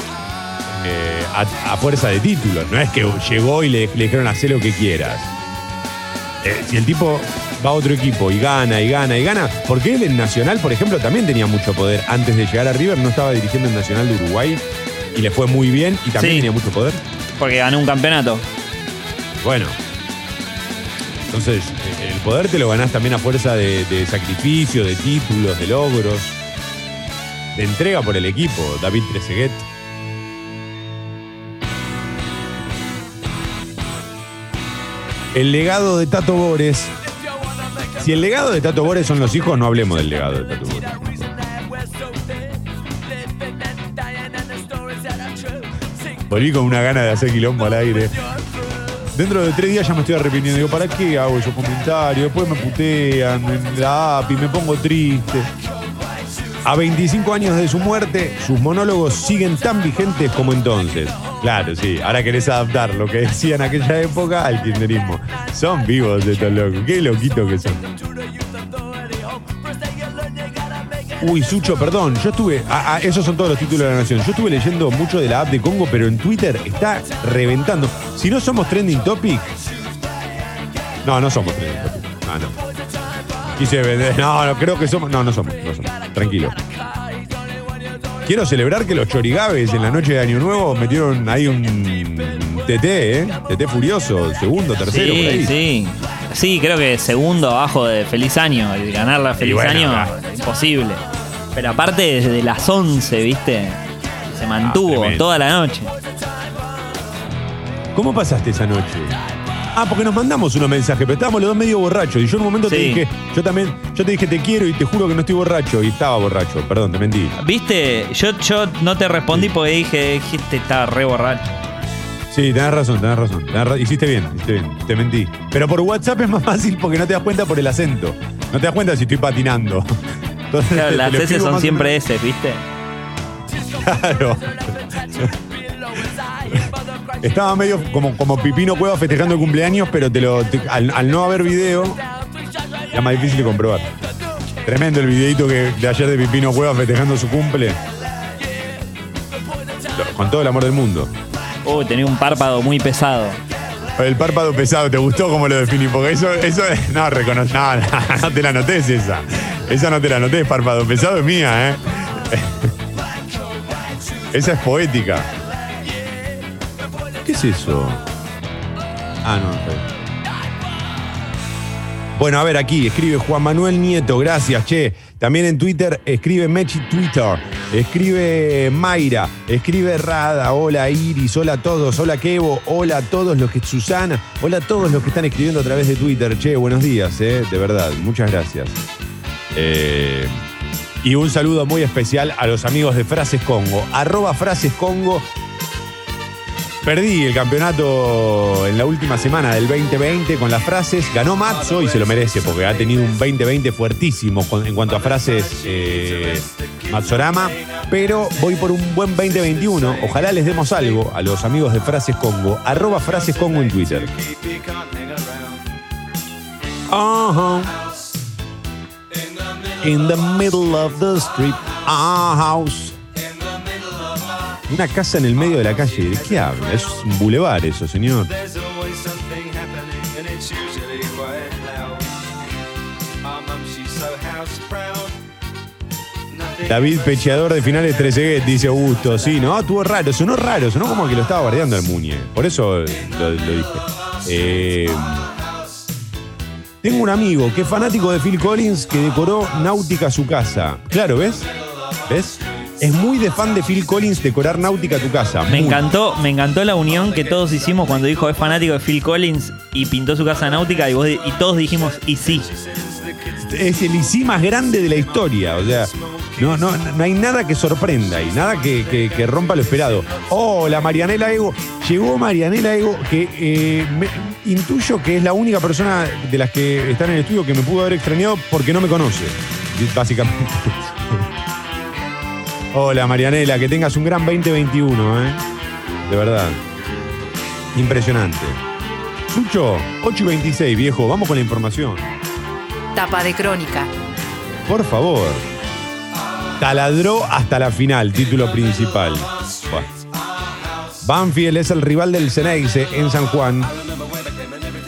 Speaker 3: eh, a, a fuerza de títulos. No es que llegó y le, le dijeron hacer lo que quieras. Eh, si el tipo va a otro equipo y gana y gana y gana, porque él en Nacional, por ejemplo, también tenía mucho poder. Antes de llegar a River no estaba dirigiendo en Nacional de Uruguay y le fue muy bien y también
Speaker 6: Sí.
Speaker 3: tenía mucho poder.
Speaker 6: Porque ganó un campeonato.
Speaker 3: Bueno. Entonces, eh, el poder te lo ganás también a fuerza de, de sacrificio, de títulos, de logros, de entrega por el equipo, David Trezeguet. El legado de Tato Bores. Si el legado de Tato Bores son los hijos, no hablemos del legado de Tato Bores. Volví con una gana de hacer quilombo al aire. Dentro de tres días ya me estoy arrepintiendo. Digo, ¿para qué hago esos comentarios? Después me putean en la app y me pongo triste. A 25 años de su muerte, sus monólogos siguen tan vigentes como entonces. Claro, sí. Ahora querés adaptar lo que decían aquella época al kirchnerismo. Son vivos estos locos. Qué loquitos que son. Uy, Sucho, perdón. Yo estuve. ah, ah, esos son todos los títulos de la nación. Yo estuve leyendo mucho de la app de Congo, pero en Twitter está reventando. Si no somos trending topic. No, no somos trending topic. Ah, no. Quise vender. No, no, creo que somos. No, no somos. No somos. Tranquilo. Quiero celebrar que los chorigaves en la noche de Año Nuevo metieron ahí un TT, ¿eh? TT furioso, segundo, tercero, por
Speaker 6: Sí,
Speaker 3: ahí.
Speaker 6: sí. Sí, creo que segundo abajo de Feliz Año. El ganar la Feliz
Speaker 3: bueno,
Speaker 6: Año, imposible. Pero aparte, desde las 11, ¿viste? Se mantuvo
Speaker 3: tremendo.
Speaker 6: toda la noche.
Speaker 3: ¿Cómo pasaste esa noche? Ah, porque nos mandamos unos mensajes, pero estábamos los dos medio borrachos. Y yo en un momento te
Speaker 6: Sí.
Speaker 3: dije, yo también, yo te dije te quiero y te juro que no estoy borracho. Y estaba borracho, perdón, te mentí.
Speaker 6: ¿Viste? Yo, yo no te respondí porque dije, este está re borracho.
Speaker 3: Sí, tenés razón, tenés razón. tenés ra- hiciste bien, hiciste bien, te mentí. Pero por WhatsApp es más fácil porque no te das cuenta por el acento. No te das cuenta si estoy patinando. [LAUGHS] Entonces,
Speaker 6: Claro,
Speaker 3: te
Speaker 6: las
Speaker 3: lo
Speaker 6: S
Speaker 3: escribo
Speaker 6: son
Speaker 3: más o
Speaker 6: siempre S, ¿viste? [LAUGHS]
Speaker 3: Claro. Estaba medio como, como Pipino Cueva festejando el cumpleaños, pero te lo, te- al, al no haber video, era más difícil de comprobar. Tremendo el videito que, de ayer de Pipino Cueva festejando su cumple. Lo- Con todo el amor del mundo.
Speaker 6: Uy, tenía un párpado muy pesado.
Speaker 3: El párpado pesado, ¿te gustó cómo lo definí? Porque eso, eso es- no, recono- no, no, [LAUGHS] no te la notés esa. Esa no te la notés, párpado pesado es mía, ¿eh? [LAUGHS] Esa es poética. ¿Qué es eso? Ah, no, bien. Bueno, a ver, aquí escribe Juan Manuel Nieto, gracias, che. También en Twitter escribe Mechi Twitter, escribe Mayra, escribe Rada, hola Iris, hola a todos, hola Kevo, hola a todos los que, Susana, hola a todos los que están escribiendo a través de Twitter, che, buenos días, eh, de verdad, muchas gracias. Eh, y un saludo muy especial a los amigos de Frases Congo, arroba Frases Congo Perdí el campeonato en la última semana del 2020 con las frases. Ganó Matzo y se lo merece porque ha tenido un 2020 fuertísimo en cuanto a frases eh. Pero voy por un buen 2021. Ojalá les demos algo a los amigos de Frases Congo. Arroba Frases Congo en Twitter. Ajá. In the middle of the street. Una casa en el medio de la calle. ¿De qué habla? Es un bulevar eso, señor. David Pecheador de finales 13 dice Augusto. Sí, no, estuvo raro, sonó raro, sonó como que lo estaba bardeando el Muñe. Por eso lo, lo dije. Eh, tengo un amigo que es fanático de Phil Collins que decoró Náutica su casa. Claro, ¿ves? ¿Ves? Es muy de fan de Phil Collins decorar Náutica tu casa.
Speaker 6: Me
Speaker 3: Muy.
Speaker 6: encantó, me encantó la unión que todos hicimos cuando dijo es fanático de Phil Collins y pintó su casa náutica y, vos y todos dijimos y sí.
Speaker 3: es el IC más grande de la historia. O sea, no, no, no hay nada que sorprenda y nada que, que- que rompa lo esperado. Oh, la Marianela Ego. Llegó Marianela Ego, que eh, me- intuyo que es la única persona de las que están en el estudio que me pudo haber extrañado porque no me conoce, básicamente. Hola Marianela, que tengas un gran 2021, ¿eh? De verdad. Impresionante. Sucho, 8 y 26, viejo, vamos con la información.
Speaker 1: Tapa de crónica.
Speaker 3: Por favor. Taladró hasta la final, título principal. Bueno. Banfield es el rival del Ceneice en San Juan.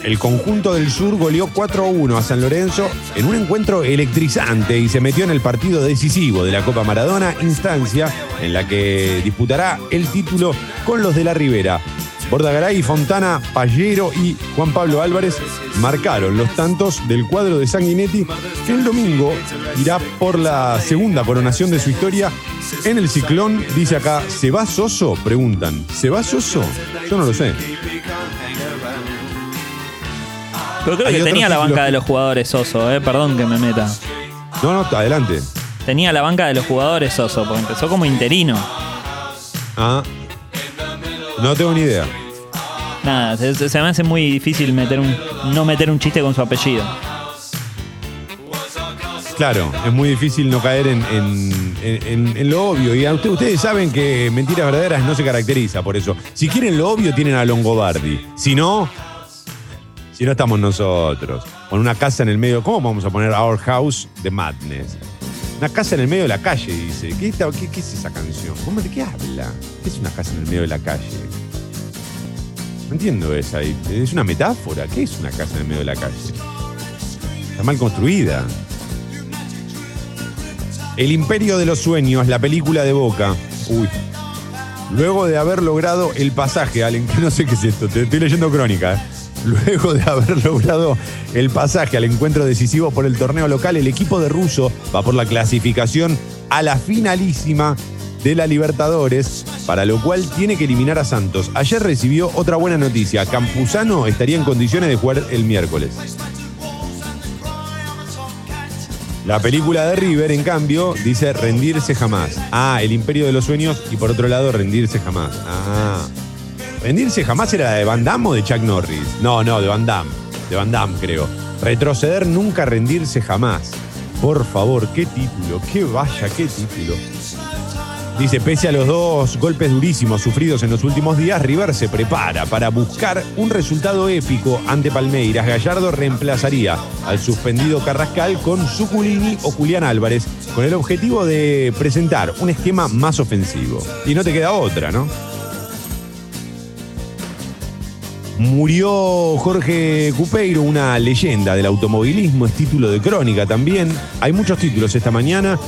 Speaker 3: El conjunto del sur goleó 4-1 a San Lorenzo en un encuentro electrizante y se metió en el partido decisivo de la Copa Maradona, instancia en la que disputará el título con los de la Ribera. Bordagaray, Fontana, Pallero y Juan Pablo Álvarez marcaron los tantos del cuadro de Sanguinetti que el domingo irá por la segunda coronación de su historia en el ciclón. Dice acá, ¿se va Soso? Preguntan. ¿Se va Soso? Yo no lo sé.
Speaker 6: Pero creo
Speaker 3: Hay
Speaker 6: que tenía la banca
Speaker 3: que-
Speaker 6: de los jugadores Soso, eh, perdón que me meta.
Speaker 3: No, no, adelante.
Speaker 6: Tenía la banca de los jugadores Soso, porque empezó como interino.
Speaker 3: Ah. No tengo ni idea.
Speaker 6: Nada, se, se- se me hace muy difícil meter un, no meter un chiste con su apellido.
Speaker 3: Claro, es muy difícil no caer en, en- en- en lo obvio. Y a usted- ustedes saben que Mentiras Verdaderas no se caracteriza por eso. Si quieren lo obvio, tienen a Longobardi. Si no, si no estamos nosotros. Con una casa en el medio. ¿Cómo vamos a poner Our House de Madness? Una casa en el medio de la calle, dice. ¿Qué, qué- qué es esa canción? ¿Cómo, ¿De qué habla? ¿Qué es una casa en el medio de la calle? No entiendo esa. ¿Es una metáfora? ¿Qué es una casa en el medio de la calle? Está mal construida. El Imperio de los Sueños, la película de Boca. Uy. Luego de haber logrado el pasaje, Allen, que no sé qué es esto, te estoy leyendo crónica. ¿eh? Luego de haber [LAUGHS] logrado el pasaje al encuentro decisivo por el torneo local, el equipo de Russo va por la clasificación a la finalísima de la Libertadores, para lo cual tiene que eliminar a Santos. Ayer recibió otra buena noticia. Campuzano estaría en condiciones de jugar el miércoles. La película de River, en cambio, dice rendirse jamás. Ah, el imperio de los sueños y por otro lado, rendirse jamás. Ah. ¿Rendirse jamás era de Van Damme o de Chuck Norris? No, no, de Van Damme. De Van Damme, creo. Retroceder nunca, rendirse jamás. Por favor, qué título, qué vaya, qué título. Dice, pese a los dos golpes durísimos sufridos en los últimos días, River se prepara para buscar un resultado épico ante Palmeiras. Gallardo reemplazaría al suspendido Carrascal con Suculini o Julián Álvarez, con el objetivo de presentar un esquema más ofensivo. Y no te queda otra, ¿no? Murió Jorge Cupeiro, una leyenda del automovilismo, es título de crónica también. Hay muchos títulos esta mañana.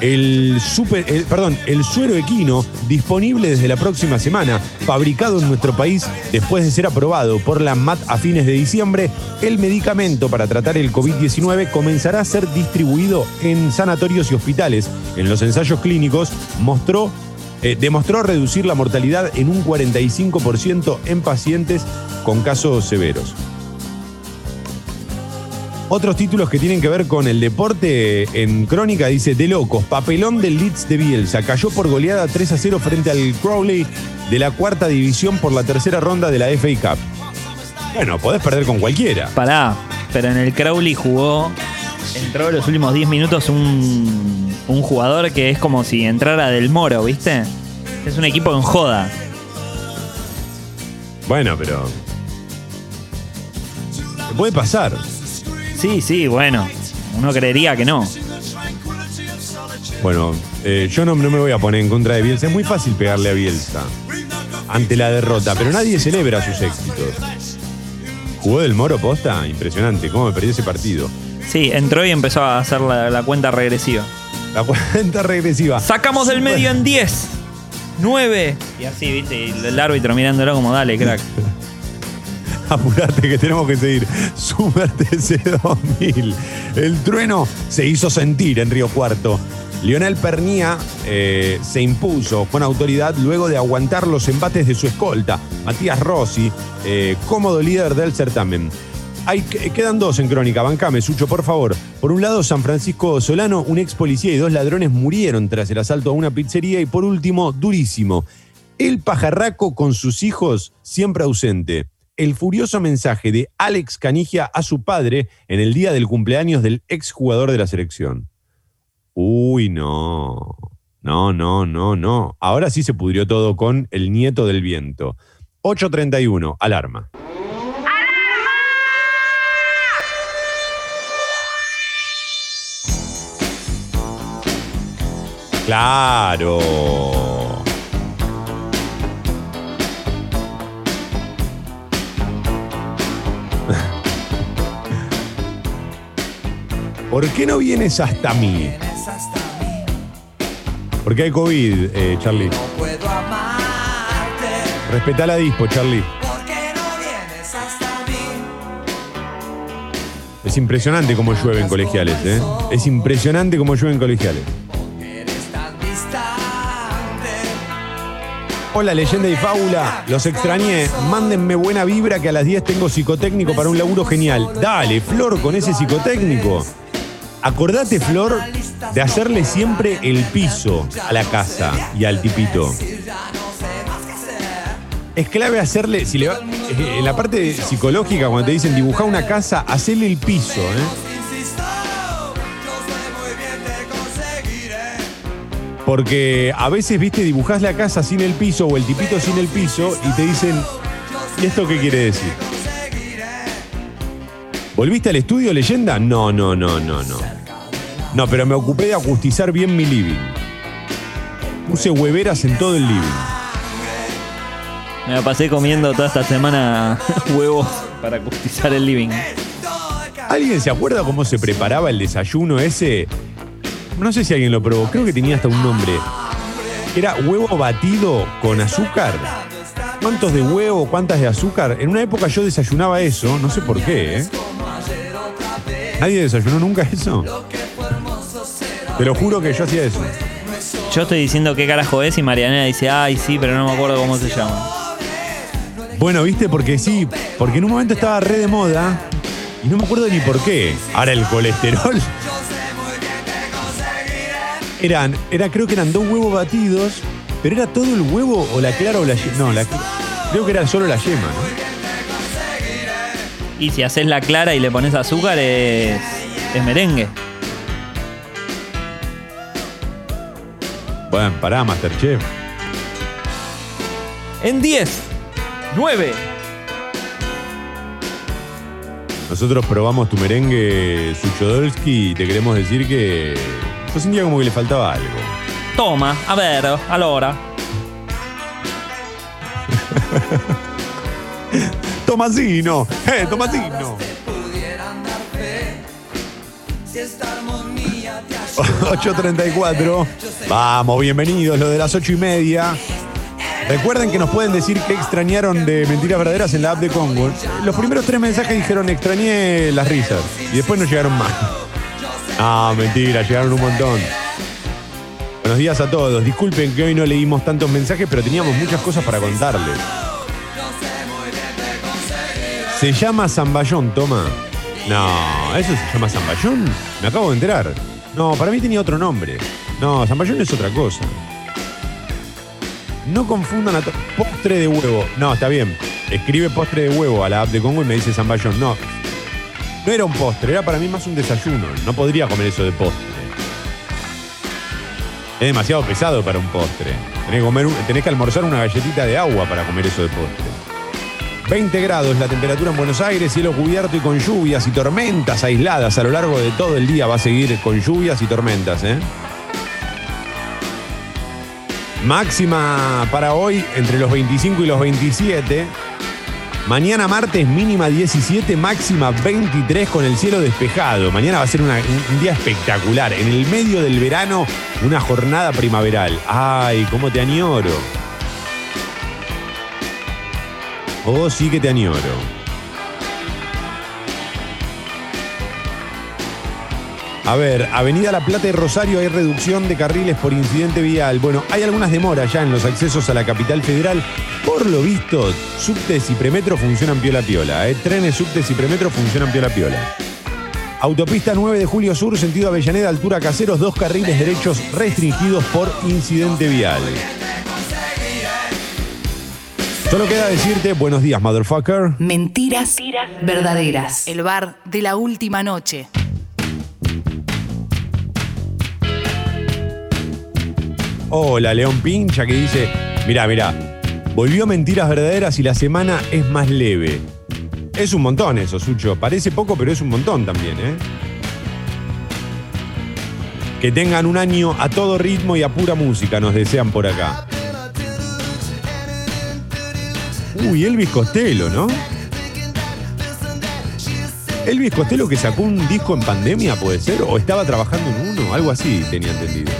Speaker 3: El, super, perdón, el suero equino disponible desde la próxima semana, fabricado en nuestro país después de ser aprobado por la MAT a fines de diciembre, el medicamento para tratar el COVID-19 comenzará a ser distribuido en sanatorios y hospitales. En los ensayos clínicos mostró eh, demostró reducir la mortalidad en un 45% en pacientes con casos severos. Otros títulos que tienen que ver con el deporte en crónica dice de locos, papelón del Leeds de Bielsa, cayó por goleada 3 a 0 frente al Crowley de la cuarta división por la tercera ronda de la FA Cup. Bueno, podés perder con cualquiera.
Speaker 6: Pará, pero en el Crowley jugó, entró en los últimos 10 minutos un, un jugador que es como si entrara del Moro, ¿viste? Es un equipo en joda.
Speaker 3: Bueno, pero... ¿Qué puede pasar?
Speaker 6: Sí, sí, bueno. Uno creería que no.
Speaker 3: Bueno, eh, yo no, no me voy a poner en contra de Bielsa. Es muy fácil pegarle a Bielsa ante la derrota, pero nadie celebra sus éxitos. ¿Jugó del Moro posta? Impresionante. ¿Cómo me perdí ese partido?
Speaker 6: Sí, entró y empezó a hacer la, la cuenta regresiva.
Speaker 3: La cuenta regresiva.
Speaker 6: Sacamos del medio en 10, 9. Y así, ¿viste? Y el árbitro mirándolo como, dale, crack. [LAUGHS]
Speaker 3: Apurate que tenemos que seguir. Super TC 2000. El trueno se hizo sentir en Río Cuarto. Lionel Pernía eh, se impuso con autoridad luego de aguantar los embates de su escolta, Matías Rossi, eh, cómodo líder del certamen. Hay, que- quedan dos en crónica, bancame, Sucho, por favor. Por un lado, San Francisco Solano, un ex policía y dos ladrones murieron tras el asalto a una pizzería. Y por último, durísimo, el pajarraco con sus hijos siempre ausente. El furioso mensaje de Alex Canigia a su padre en el día del cumpleaños del exjugador de la selección. Uy, no. No, no, no, no. Ahora sí se pudrió todo con el nieto del viento. 8.31, alarma. Claro. ¿Por qué no vienes hasta mí? Porque hay COVID, eh, Charlie.
Speaker 10: Puedo amarte
Speaker 3: Respetá la dispo, Charlie.
Speaker 10: porque no vienes hasta mí.
Speaker 3: Es impresionante cómo llueve en colegiales, ¿eh? Es impresionante cómo llueve en colegiales. Hola, leyenda y fábula. Los extrañé. Mándenme buena vibra que a las 10 tengo psicotécnico para un laburo genial. Dale, Flor, con ese psicotécnico. Acordate, Flor, de hacerle siempre el piso a la casa y al tipito. Es clave hacerle, si eh, en la parte psicológica, cuando te dicen dibujar una casa, hacerle el piso, ¿eh? Porque a veces, viste, dibujás la casa sin el piso o el tipito sin el piso y te dicen, ¿y esto qué quiere decir? ¿Volviste al estudio, leyenda? No, no, no, no, no. No, pero me ocupé de acustizar bien mi living. Puse hueveras en todo el living.
Speaker 6: Me la pasé comiendo toda esta semana [LAUGHS] huevos para acustizar el living.
Speaker 3: ¿Alguien se acuerda cómo se preparaba el desayuno ese? No sé si alguien lo probó, creo que tenía hasta un nombre. Era huevo batido con azúcar. ¿Cuántos de huevo, cuántas de azúcar? En una época yo desayunaba eso, no sé por qué, ¿eh? ¿Nadie desayunó nunca eso? Te lo juro que yo hacía eso.
Speaker 6: Yo estoy diciendo qué carajo es y Marianela dice, ay, sí, pero no me acuerdo cómo se llama.
Speaker 3: Bueno, viste, porque sí, porque en un momento estaba re de moda y no me acuerdo ni por qué. Ahora el colesterol. Eran, era, creo que eran dos huevos batidos, pero era todo el huevo o la clara o la yema. No, la, creo que era solo la yema, ¿no?
Speaker 6: Y si haces la clara y le pones azúcar es, es merengue.
Speaker 3: Bueno, pará, Masterchef.
Speaker 6: En 10, 9.
Speaker 3: Nosotros probamos tu merengue Suchodolski y te queremos decir que yo sentía como que le faltaba algo.
Speaker 6: Toma, a ver, allora. [LAUGHS]
Speaker 3: Tomasino, eh, Tomasino.
Speaker 10: Si esta armonía te ayuda
Speaker 3: 8.34. Vamos, bienvenidos, lo de las 8 y media. Recuerden que nos pueden decir qué extrañaron de Mentiras Verdaderas en la app de Congo. Los primeros tres mensajes dijeron extrañé las risas y después no llegaron más. Ah, mentira, llegaron un montón. Buenos días a todos. Disculpen que hoy no leímos tantos mensajes, pero teníamos muchas cosas para contarles. Se llama Zamballón, toma. No, ¿eso se llama Zamballón? Me acabo de enterar. No, para mí tenía otro nombre. No, Zamballón es otra cosa. No confundan a postre de huevo. No, está bien. Escribe postre de huevo a la app de Congo y me dice Zamballón. No. No era un postre, era para mí más un desayuno. No podría comer eso de postre. Es demasiado pesado para un postre. Tenés que, que almorzar una galletita de agua para comer eso de postre. 20 grados la temperatura en Buenos Aires, cielo cubierto y con lluvias y tormentas aisladas a lo largo de todo el día. Va a seguir con lluvias y tormentas, ¿eh? Máxima para hoy entre los 25 y los 27. Mañana martes mínima 17, máxima 23 con el cielo despejado. Mañana va a ser un día espectacular. En el medio del verano, una jornada primaveral. Ay, cómo te añoro. Oh, sí que te añoro. A ver, Avenida La Plata y Rosario hay reducción de carriles por incidente vial. Bueno, hay algunas demoras ya en los accesos a la capital federal. Por lo visto, subtes y premetro funcionan piola piola. ¿eh? Trenes, subtes y premetro funcionan piola piola. Autopista 9 de Julio Sur, sentido Avellaneda, altura Caseros, dos carriles derechos restringidos por incidente vial. Solo queda decirte buenos días, motherfucker.
Speaker 1: Mentiras verdaderas. El bar de la última noche.
Speaker 3: Hola, León Pincha, que dice: Mirá, mirá, volvió Mentiras Verdaderas y la semana es más leve. Es un montón eso, Sucho. Parece poco, pero es un montón también, ¿eh? Que tengan un año a todo ritmo y a pura música, nos desean por acá. Uy, Elvis Costello, ¿no? Elvis Costello que sacó un disco en pandemia, puede ser, o estaba trabajando en uno, algo así tenía entendido.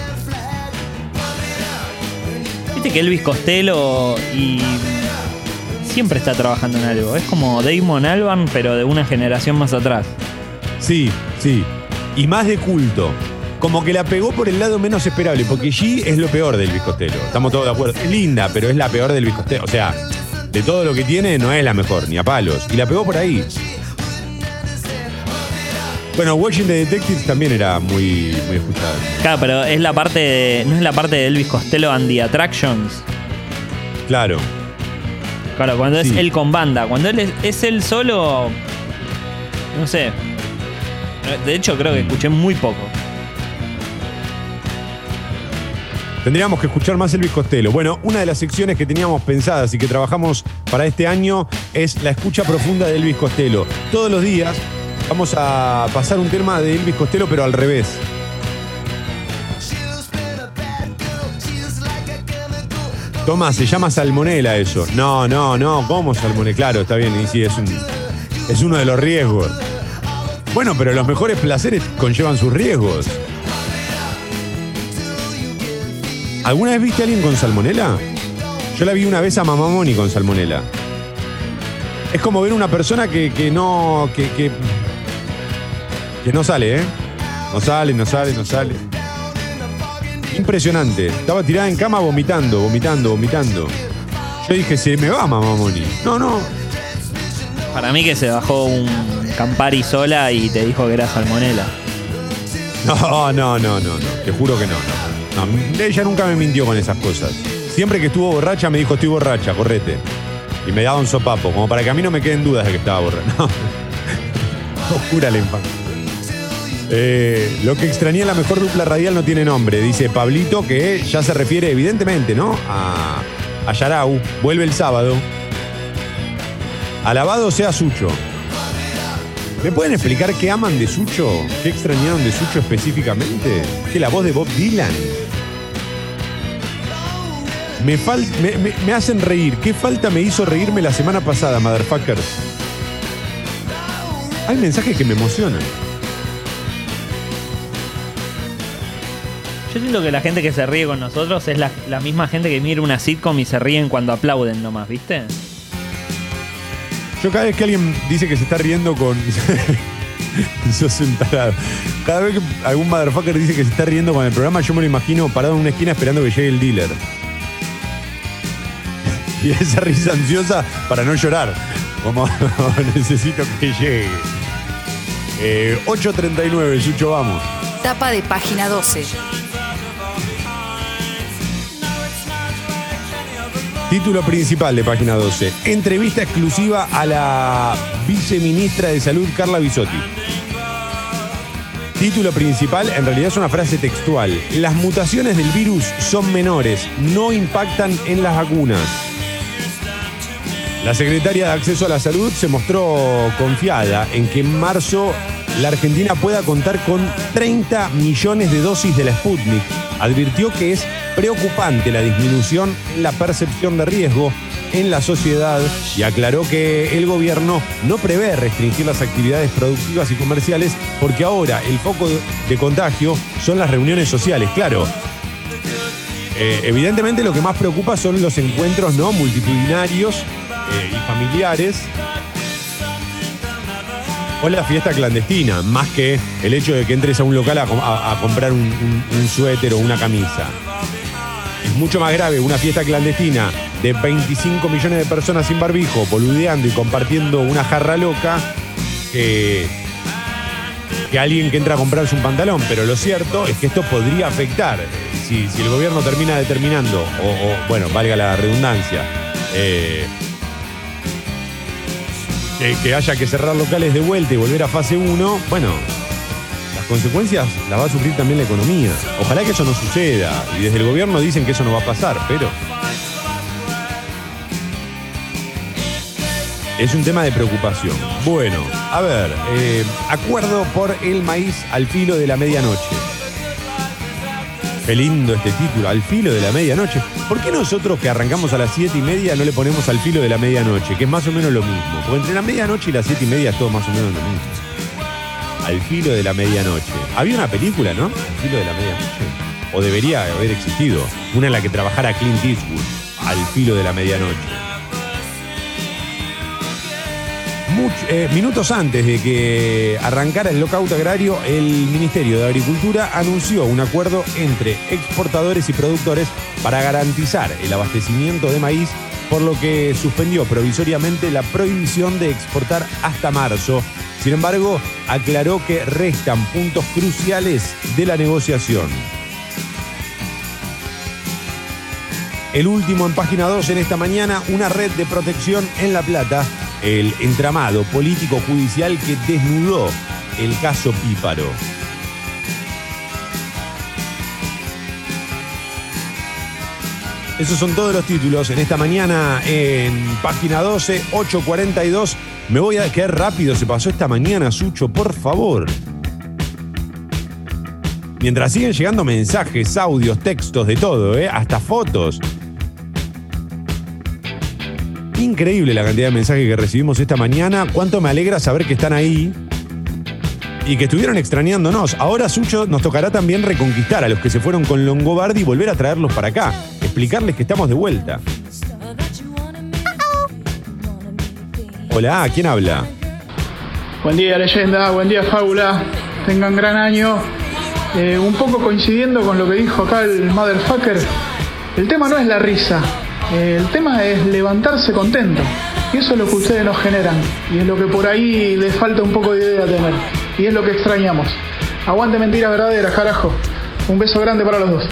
Speaker 6: Que Elvis Costello y siempre está trabajando en algo. Es como Damon Albarn, pero de una generación más atrás.
Speaker 3: Sí, sí. Y más de culto. Como que la pegó por el lado menos esperable, porque G es lo peor del Costello. Estamos todos de acuerdo. Es linda, pero es la peor del Costello. O sea, de todo lo que tiene, no es la mejor, ni a palos. Y la pegó por ahí. Bueno, Watching the Detectives también era muy, muy escuchada.
Speaker 6: Claro, pero es la parte de- no es la parte de Elvis Costello and the Attractions.
Speaker 3: Claro.
Speaker 6: Claro, cuando es él con banda. Cuando él es, es él solo. No sé. De hecho, creo que escuché muy poco.
Speaker 3: Tendríamos que escuchar más Elvis Costello. Bueno, una de las secciones que teníamos pensadas y que trabajamos para este año es la escucha profunda de Elvis Costello. Todos los días vamos a pasar un tema de Elvis Costello, pero al revés. Toma, se llama salmonela eso. No, no, no, ¿cómo salmonela? Claro, está bien, y sí, es, un, es uno de los riesgos. Bueno, pero los mejores placeres conllevan sus riesgos. ¿Alguna vez viste a alguien con salmonela? Yo la vi una vez a Mamá Moni con salmonela. Es como ver una persona que, que no. Que, que, que no sale, ¿eh? No sale, no sale, no sale. Impresionante. Estaba tirada en cama vomitando, vomitando, vomitando. Yo dije, se me va Mamá Moni. No, no.
Speaker 6: Para mí que se bajó un Campari sola y te dijo que era salmonela.
Speaker 3: No, no, no, no, no. Te juro que no, no. No, ella nunca me mintió con esas cosas. Siempre que estuvo borracha me dijo, estoy borracha, correte. Y me daba un sopapo, como para que a mí no me queden dudas de que estaba borracha. [LAUGHS] No. Oscura la infancia. Eh, lo que extrañé la mejor dupla radial no tiene nombre, dice Pablito, que ya se refiere evidentemente, ¿no? A, a Yarau. Vuelve el sábado. Alabado sea Sucho. ¿Me pueden explicar qué aman de Sucho? ¿Qué extrañaron de Sucho específicamente? ¿Que la voz de Bob Dylan? Me, me hacen reír. ¿Qué falta me hizo reírme la semana pasada, motherfuckers? Hay mensajes que me emocionan.
Speaker 6: Yo siento que la gente que se ríe con nosotros es la, la misma gente que mira una sitcom y se ríen cuando aplauden nomás, ¿viste?
Speaker 3: Yo cada vez que alguien dice que se está riendo con. [LAUGHS] Sos un tarado. Cada vez que algún motherfucker dice que se está riendo con el programa, yo me lo imagino parado en una esquina esperando que llegue el dealer. [LAUGHS] Y esa risa ansiosa para no llorar. Como [LAUGHS] necesito que llegue. Eh, 8.39, Sucho, vamos.
Speaker 1: Tapa de página 12.
Speaker 3: Título principal de página 12. Entrevista exclusiva a la viceministra de Salud, Carla Bisotti. Título principal, en realidad es una frase textual. Las mutaciones del virus son menores, no impactan en las vacunas. La secretaria de Acceso a la Salud se mostró confiada en que en marzo la Argentina pueda contar con 30 millones de dosis de la Sputnik. Advirtió que es preocupante la disminución en la percepción de riesgo en la sociedad y aclaró que el gobierno no prevé restringir las actividades productivas y comerciales porque ahora el foco de contagio son las reuniones sociales. Claro, eh, evidentemente lo que más preocupa son los encuentros no multitudinarios eh, y familiares o la fiesta clandestina, más que el hecho de que entres a un local a, com- a- a comprar un, suéter o una camisa. Es mucho más grave una fiesta clandestina de 25 millones de personas sin barbijo, boludeando y compartiendo una jarra loca, que, alguien que entra a comprarse un pantalón. Pero lo cierto es que esto podría afectar, si, el gobierno termina determinando, o, o, bueno, valga la redundancia, eh, que, haya que cerrar locales de vuelta y volver a fase 1, bueno, las consecuencias las va a sufrir también la economía. Ojalá que eso no suceda. Y desde el gobierno dicen que eso no va a pasar, pero. Es un tema de preocupación. Bueno, a ver, eh, acuerdo por el maíz al filo de la medianoche. Qué lindo este título, al filo de la medianoche. ¿Por qué nosotros que arrancamos a las siete y media no le ponemos al filo de la medianoche? Que es más o menos lo mismo. Porque entre la medianoche y las siete y media es todo más o menos lo mismo. Al filo de la medianoche. Había una película, ¿no? Al filo de la medianoche. O debería haber existido. Una en la que trabajara Clint Eastwood. Al filo de la medianoche. Eh, minutos antes de que arrancara el lockout agrario, el Ministerio de Agricultura anunció un acuerdo entre exportadores y productores para garantizar el abastecimiento de maíz, por lo que suspendió provisoriamente la prohibición de exportar hasta marzo. Sin embargo, aclaró que restan puntos cruciales de la negociación. El último en página 2 en esta mañana, una red de protección en La Plata, el entramado político judicial que desnudó el caso Píparo. Esos son todos los títulos en esta mañana en página 12, 8.42. Me voy a quedar rápido, se pasó esta mañana, Sucho, por favor. Mientras siguen llegando mensajes, audios, textos, de todo, ¿eh? hasta fotos. Increíble la cantidad de mensajes que recibimos esta mañana. Cuánto me alegra saber que están ahí y que estuvieron extrañándonos. Ahora, Sucho, nos tocará también reconquistar a los que se fueron con Longobardi y volver a traerlos para acá. Explicarles que estamos de vuelta. Hola, ¿quién habla?
Speaker 11: Buen día, leyenda. Buen día, fábula. Tengan gran año. Eh, un poco coincidiendo con lo que dijo acá el motherfucker. El tema no es la risa. El tema es levantarse contento. Y eso es lo que ustedes nos generan. Y es lo que por ahí les falta un poco de idea tener. Y es lo que extrañamos. Aguante mentiras verdaderas, carajo. Un beso grande para los dos.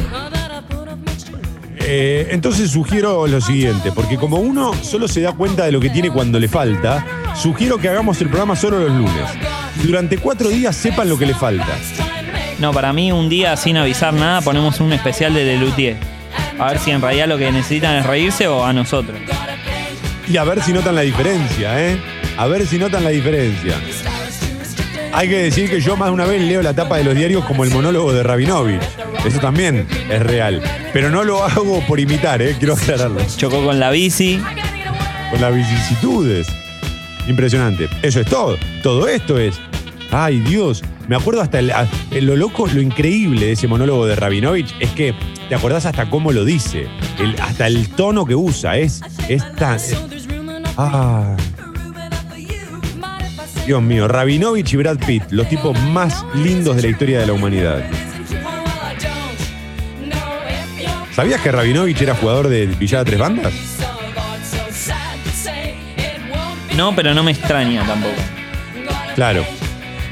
Speaker 3: Eh, entonces sugiero lo siguiente, porque como uno solo se da cuenta de lo que tiene cuando le falta, sugiero que hagamos el programa solo los lunes. Y durante cuatro días sepan lo que le falta.
Speaker 6: No, para mí un día sin avisar nada ponemos un especial de Lelutier. A ver si en realidad lo que necesitan es reírse o a nosotros.
Speaker 3: Y a ver si notan la diferencia, ¿eh? A ver si notan la diferencia. Hay que decir que yo más de una vez leo la tapa de los diarios como el monólogo de Rabinovich. Eso también es real. Pero no lo hago por imitar, ¿eh? Quiero aclararlo.
Speaker 6: Chocó con la bici.
Speaker 3: Con las vicisitudes. Impresionante. Eso es todo. Todo esto es. Ay, Dios. Me acuerdo hasta el- lo loco, lo increíble de ese monólogo de Rabinovich es que te acordás hasta cómo lo dice. El- hasta el tono que usa. Es, es tan. es- ah. Dios mío, Rabinovich y Brad Pitt, los tipos más lindos de la historia de la humanidad. ¿Sabías que Rabinovich era jugador de Villada Tres Bandas?
Speaker 6: No, pero no me extraña tampoco.
Speaker 3: Claro.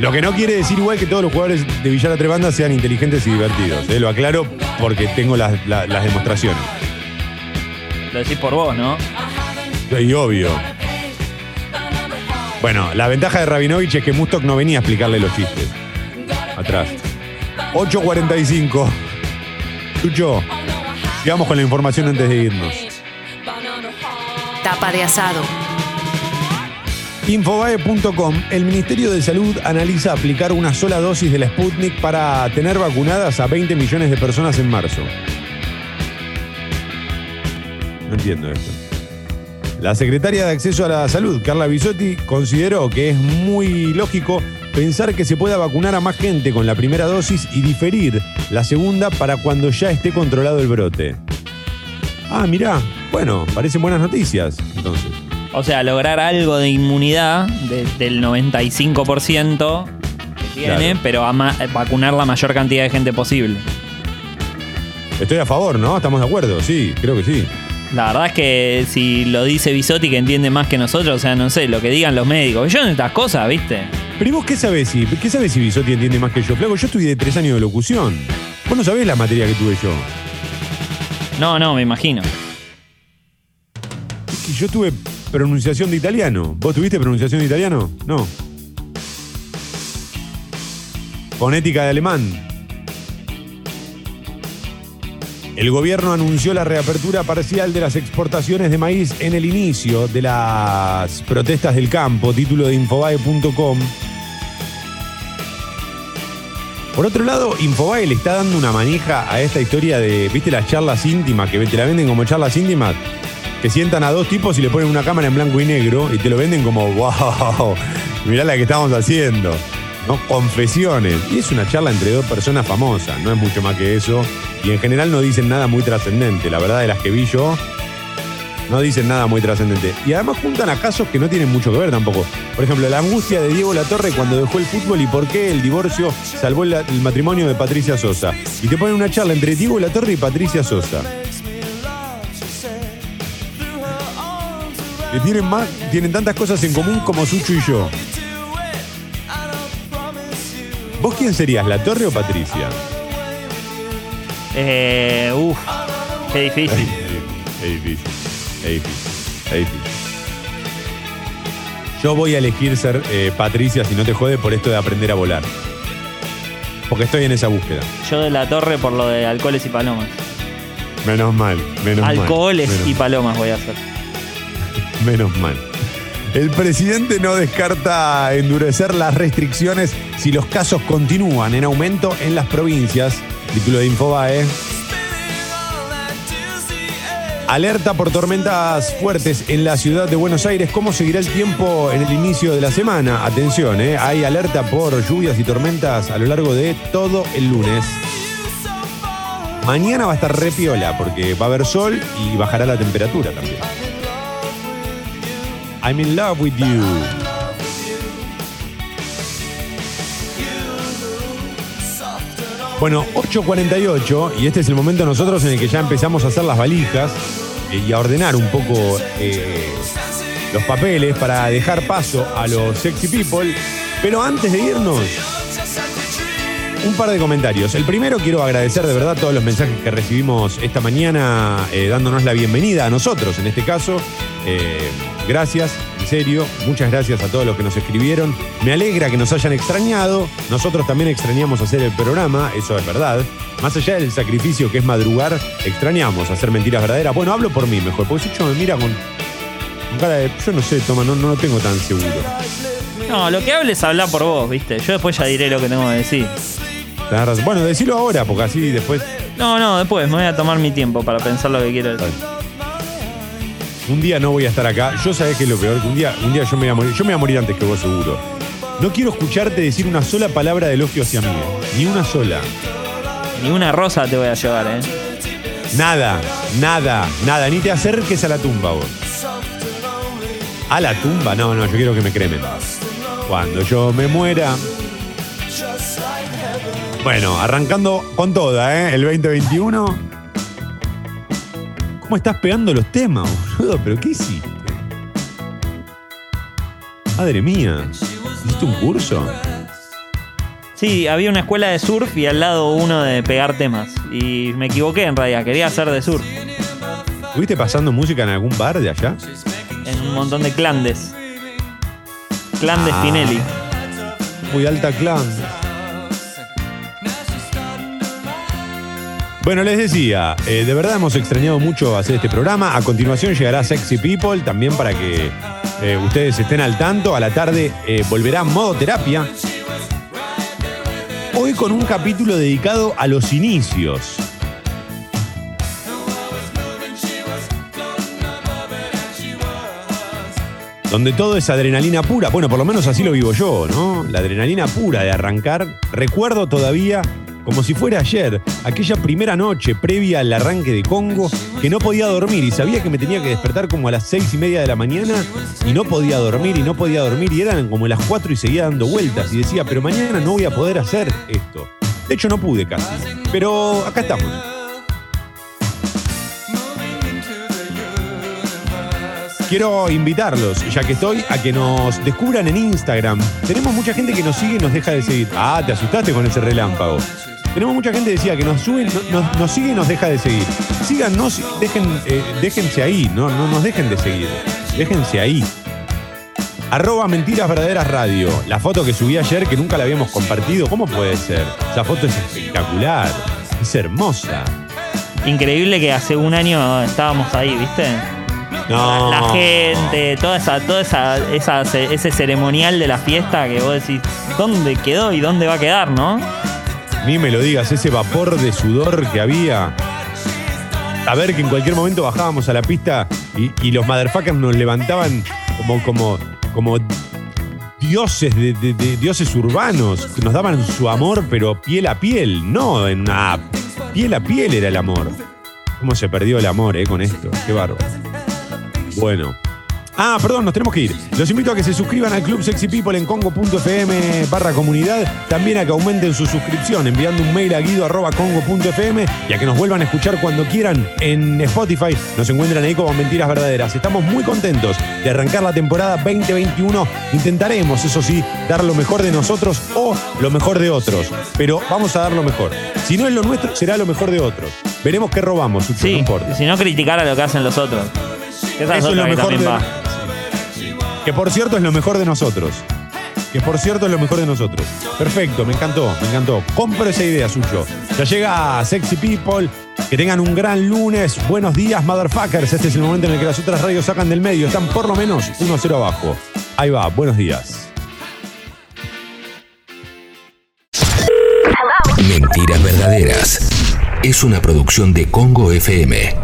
Speaker 3: Lo que no quiere decir igual que todos los jugadores de Villar Tres Bandas sean inteligentes y divertidos. ¿eh? Lo aclaro porque tengo las, la- las demostraciones.
Speaker 6: Lo decís por vos, ¿no?
Speaker 3: Y obvio. Bueno, la ventaja de Rabinovich es que Mustok no venía a explicarle los chistes. Atrás. 8.45. Chucho, sigamos con la información antes de irnos.
Speaker 1: Tapa de asado.
Speaker 3: Infobae.com, el Ministerio de Salud analiza aplicar una sola dosis de la Sputnik para tener vacunadas a 20 millones de personas en marzo. No entiendo esto. La secretaria de Acceso a la Salud, Carla Bisotti, consideró que es muy lógico pensar que se pueda vacunar a más gente con la primera dosis y diferir la segunda para cuando ya esté controlado el brote. Ah, mirá, bueno, parecen buenas noticias, entonces.
Speaker 6: O sea, lograr algo de inmunidad de- del 95% que tiene,
Speaker 3: Claro.
Speaker 6: pero a ma- vacunar la mayor cantidad de gente posible.
Speaker 3: Estoy a favor, ¿no? ¿Estamos de acuerdo? Sí, creo que sí.
Speaker 6: La verdad es que si lo dice Bisotti que entiende más que nosotros, o sea, no sé, lo que digan los médicos. Yo en estas cosas, ¿viste?
Speaker 3: Pero ¿y vos qué sabés si, qué sabés si Bisotti entiende más que yo? Flaco, yo estudié tres años de locución. Vos no sabés la materia que tuve yo.
Speaker 6: No, no, me imagino.
Speaker 3: Yo tuve pronunciación de italiano. ¿Vos tuviste pronunciación de italiano? No. Fonética de alemán. El gobierno anunció la reapertura parcial de las exportaciones de maíz en el inicio de las protestas del campo, título de infobae.com. Por otro lado, Infobae le está dando una manija a esta historia de, ¿viste las charlas íntimas que te la venden como charlas íntimas? Que sientan a dos tipos y le ponen una cámara en blanco y negro y te lo venden como, wow, mirá la que estamos haciendo. ¿No? Confesiones. Y es una charla entre dos personas famosas, no es mucho más que eso. Y en general no dicen nada muy trascendente. La verdad de las que vi yo, no dicen nada muy trascendente. Y además juntan a casos que no tienen mucho que ver tampoco. Por ejemplo, la angustia de Diego Latorre cuando dejó el fútbol y por qué el divorcio salvó el matrimonio de Patricia Sosa. Y te ponen una charla entre Diego Latorre y Patricia Sosa. Que tienen, más, tienen tantas cosas en común como Sucho y yo. ¿Vos quién serías, La Torre o Patricia?
Speaker 6: Eh, uf, qué difícil. [LAUGHS]
Speaker 3: Es difícil, es difícil, es difícil. Yo voy a elegir ser eh, Patricia, si no te jode, por esto de aprender a volar. Porque estoy en esa búsqueda.
Speaker 6: Yo de la torre por lo de alcoholes y palomas.
Speaker 3: Menos mal, menos mal.
Speaker 6: Alcoholes y palomas voy a hacer. [LAUGHS]
Speaker 3: Menos mal. El presidente no descarta endurecer las restricciones si los casos continúan en aumento en las provincias. Título de Infobae. Alerta por tormentas fuertes en la ciudad de Buenos Aires. ¿Cómo seguirá el tiempo en el inicio de la semana? Atención, ¿eh? hay alerta por lluvias y tormentas a lo largo de todo el lunes. Mañana va a estar re piola porque va a haber sol y bajará la temperatura también. I'm in love with you. Bueno, 8.48 y este es el momento nosotros en el que ya empezamos a hacer las valijas eh, y a ordenar un poco eh, los papeles para dejar paso a los sexy people. Pero antes de irnos, un par de comentarios. El primero quiero agradecer de verdad todos los mensajes que recibimos esta mañana eh, dándonos la bienvenida a nosotros, en este caso. Gracias, en serio, muchas gracias a todos los que nos escribieron. Me alegra que nos hayan extrañado. Nosotros también extrañamos hacer el programa, eso es verdad. Más allá del sacrificio que es madrugar, extrañamos hacer mentiras verdaderas. Bueno, hablo por mí mejor, porque si yo me mira con, con cara de. Yo no sé, toma, no, no lo tengo tan seguro.
Speaker 6: No, lo que hables habla por vos, ¿viste? Yo después ya diré lo que tengo que decir.
Speaker 3: Tenés razón. Bueno, decilo ahora, porque así después.
Speaker 6: No, no, después me voy a tomar mi tiempo para pensar lo que quiero decir.
Speaker 3: Un día no voy a estar acá. Yo sabés que es lo peor, que un día, un día yo me voy a morir. Yo me voy a morir antes que vos seguro. No quiero escucharte decir una sola palabra de elogio hacia mí. Ni una sola.
Speaker 6: Ni una rosa te voy a llevar, ¿eh?
Speaker 3: Nada, nada, nada. Ni te acerques a la tumba vos. ¿A la tumba? No, no, yo quiero que me cremen. Cuando yo me muera. Bueno, arrancando con toda, ¿eh? El 2021. ¿Cómo estás pegando los temas, boludo? ¿Pero qué hiciste? Madre mía. ¿Hiciste un curso?
Speaker 6: Sí, había una escuela de surf y al lado uno de pegar temas. Y me equivoqué en realidad, quería hacer de surf.
Speaker 3: ¿Estuviste pasando música en algún bar de allá?
Speaker 6: En un montón de clandes. Clan de
Speaker 3: Ah.
Speaker 6: Spinelli.
Speaker 3: Muy alta clan. Bueno, les decía, eh, de verdad hemos extrañado mucho hacer este programa. A continuación llegará Sexy People, también para que eh, ustedes estén al tanto. A la tarde eh, volverá Modo Terapia. Hoy con un capítulo dedicado a los inicios. Donde todo es adrenalina pura. Bueno, por lo menos así lo vivo yo, ¿no? La adrenalina pura de arrancar. Recuerdo todavía, como si fuera ayer, aquella primera noche previa al arranque de Congo, que no podía dormir y sabía que me tenía que despertar como a las seis y media de la mañana y no podía dormir y no podía dormir y eran como las cuatro y seguía dando vueltas y decía, pero mañana no voy a poder hacer esto. De hecho, no pude casi. Pero acá estamos. Quiero invitarlos, ya que estoy, a que nos descubran en Instagram. Tenemos mucha gente que nos sigue y nos deja de seguir. Ah, te asustaste con ese relámpago. Tenemos mucha gente que decía que nos sube, no- nos, nos sigue y nos deja de seguir. Síganos, dejen, eh, déjense ahí, no, no nos dejen de seguir. Déjense ahí. Arroba Mentiras Verdaderas Radio. La foto que subí ayer que nunca la habíamos compartido. ¿Cómo puede ser? Esa foto es espectacular. Es hermosa.
Speaker 6: Increíble que hace un año estábamos ahí, ¿viste?
Speaker 3: No.
Speaker 6: La gente, toda esa, toda esa, esa- ese ceremonial de la fiesta que vos decís, ¿dónde quedó y dónde va a quedar, no?
Speaker 3: Ni me lo digas, ese vapor de sudor que había. A ver que en cualquier momento bajábamos a la pista y, y los motherfuckers nos levantaban como, como, como dioses de, dioses urbanos que nos daban su amor, pero piel a piel, no en una. Piel a piel era el amor. ¿Cómo se perdió el amor, eh, con esto? Qué bárbaro. Bueno. Ah, perdón, nos tenemos que ir. Los invito a que se suscriban al Club Sexy People en congo.fm barra comunidad. También a que aumenten su suscripción enviando un mail a guido.congo.fm y a que nos vuelvan a escuchar cuando quieran en Spotify. Nos encuentran ahí como Mentiras Verdaderas. Estamos muy contentos de arrancar la temporada 2021. Intentaremos, eso sí, dar lo mejor de nosotros o lo mejor de otros. Pero vamos a dar lo mejor. Si no es lo nuestro, será lo mejor de otros. Veremos qué robamos, Sucho, no importa.
Speaker 6: Si no criticar a lo que hacen los otros.
Speaker 3: Eso es lo mejor de-. Que por cierto es lo mejor de nosotros. Que por cierto es lo mejor de nosotros. Perfecto, me encantó, me encantó. Compro esa idea, Suyo. Ya llega Sexy People. Que tengan un gran lunes. Buenos días, motherfuckers. Este es el momento en el que las otras radios sacan del medio. Están por lo menos 1-0 abajo. Ahí va, buenos días.
Speaker 12: Mentiras verdaderas. Es una producción de Congo FM.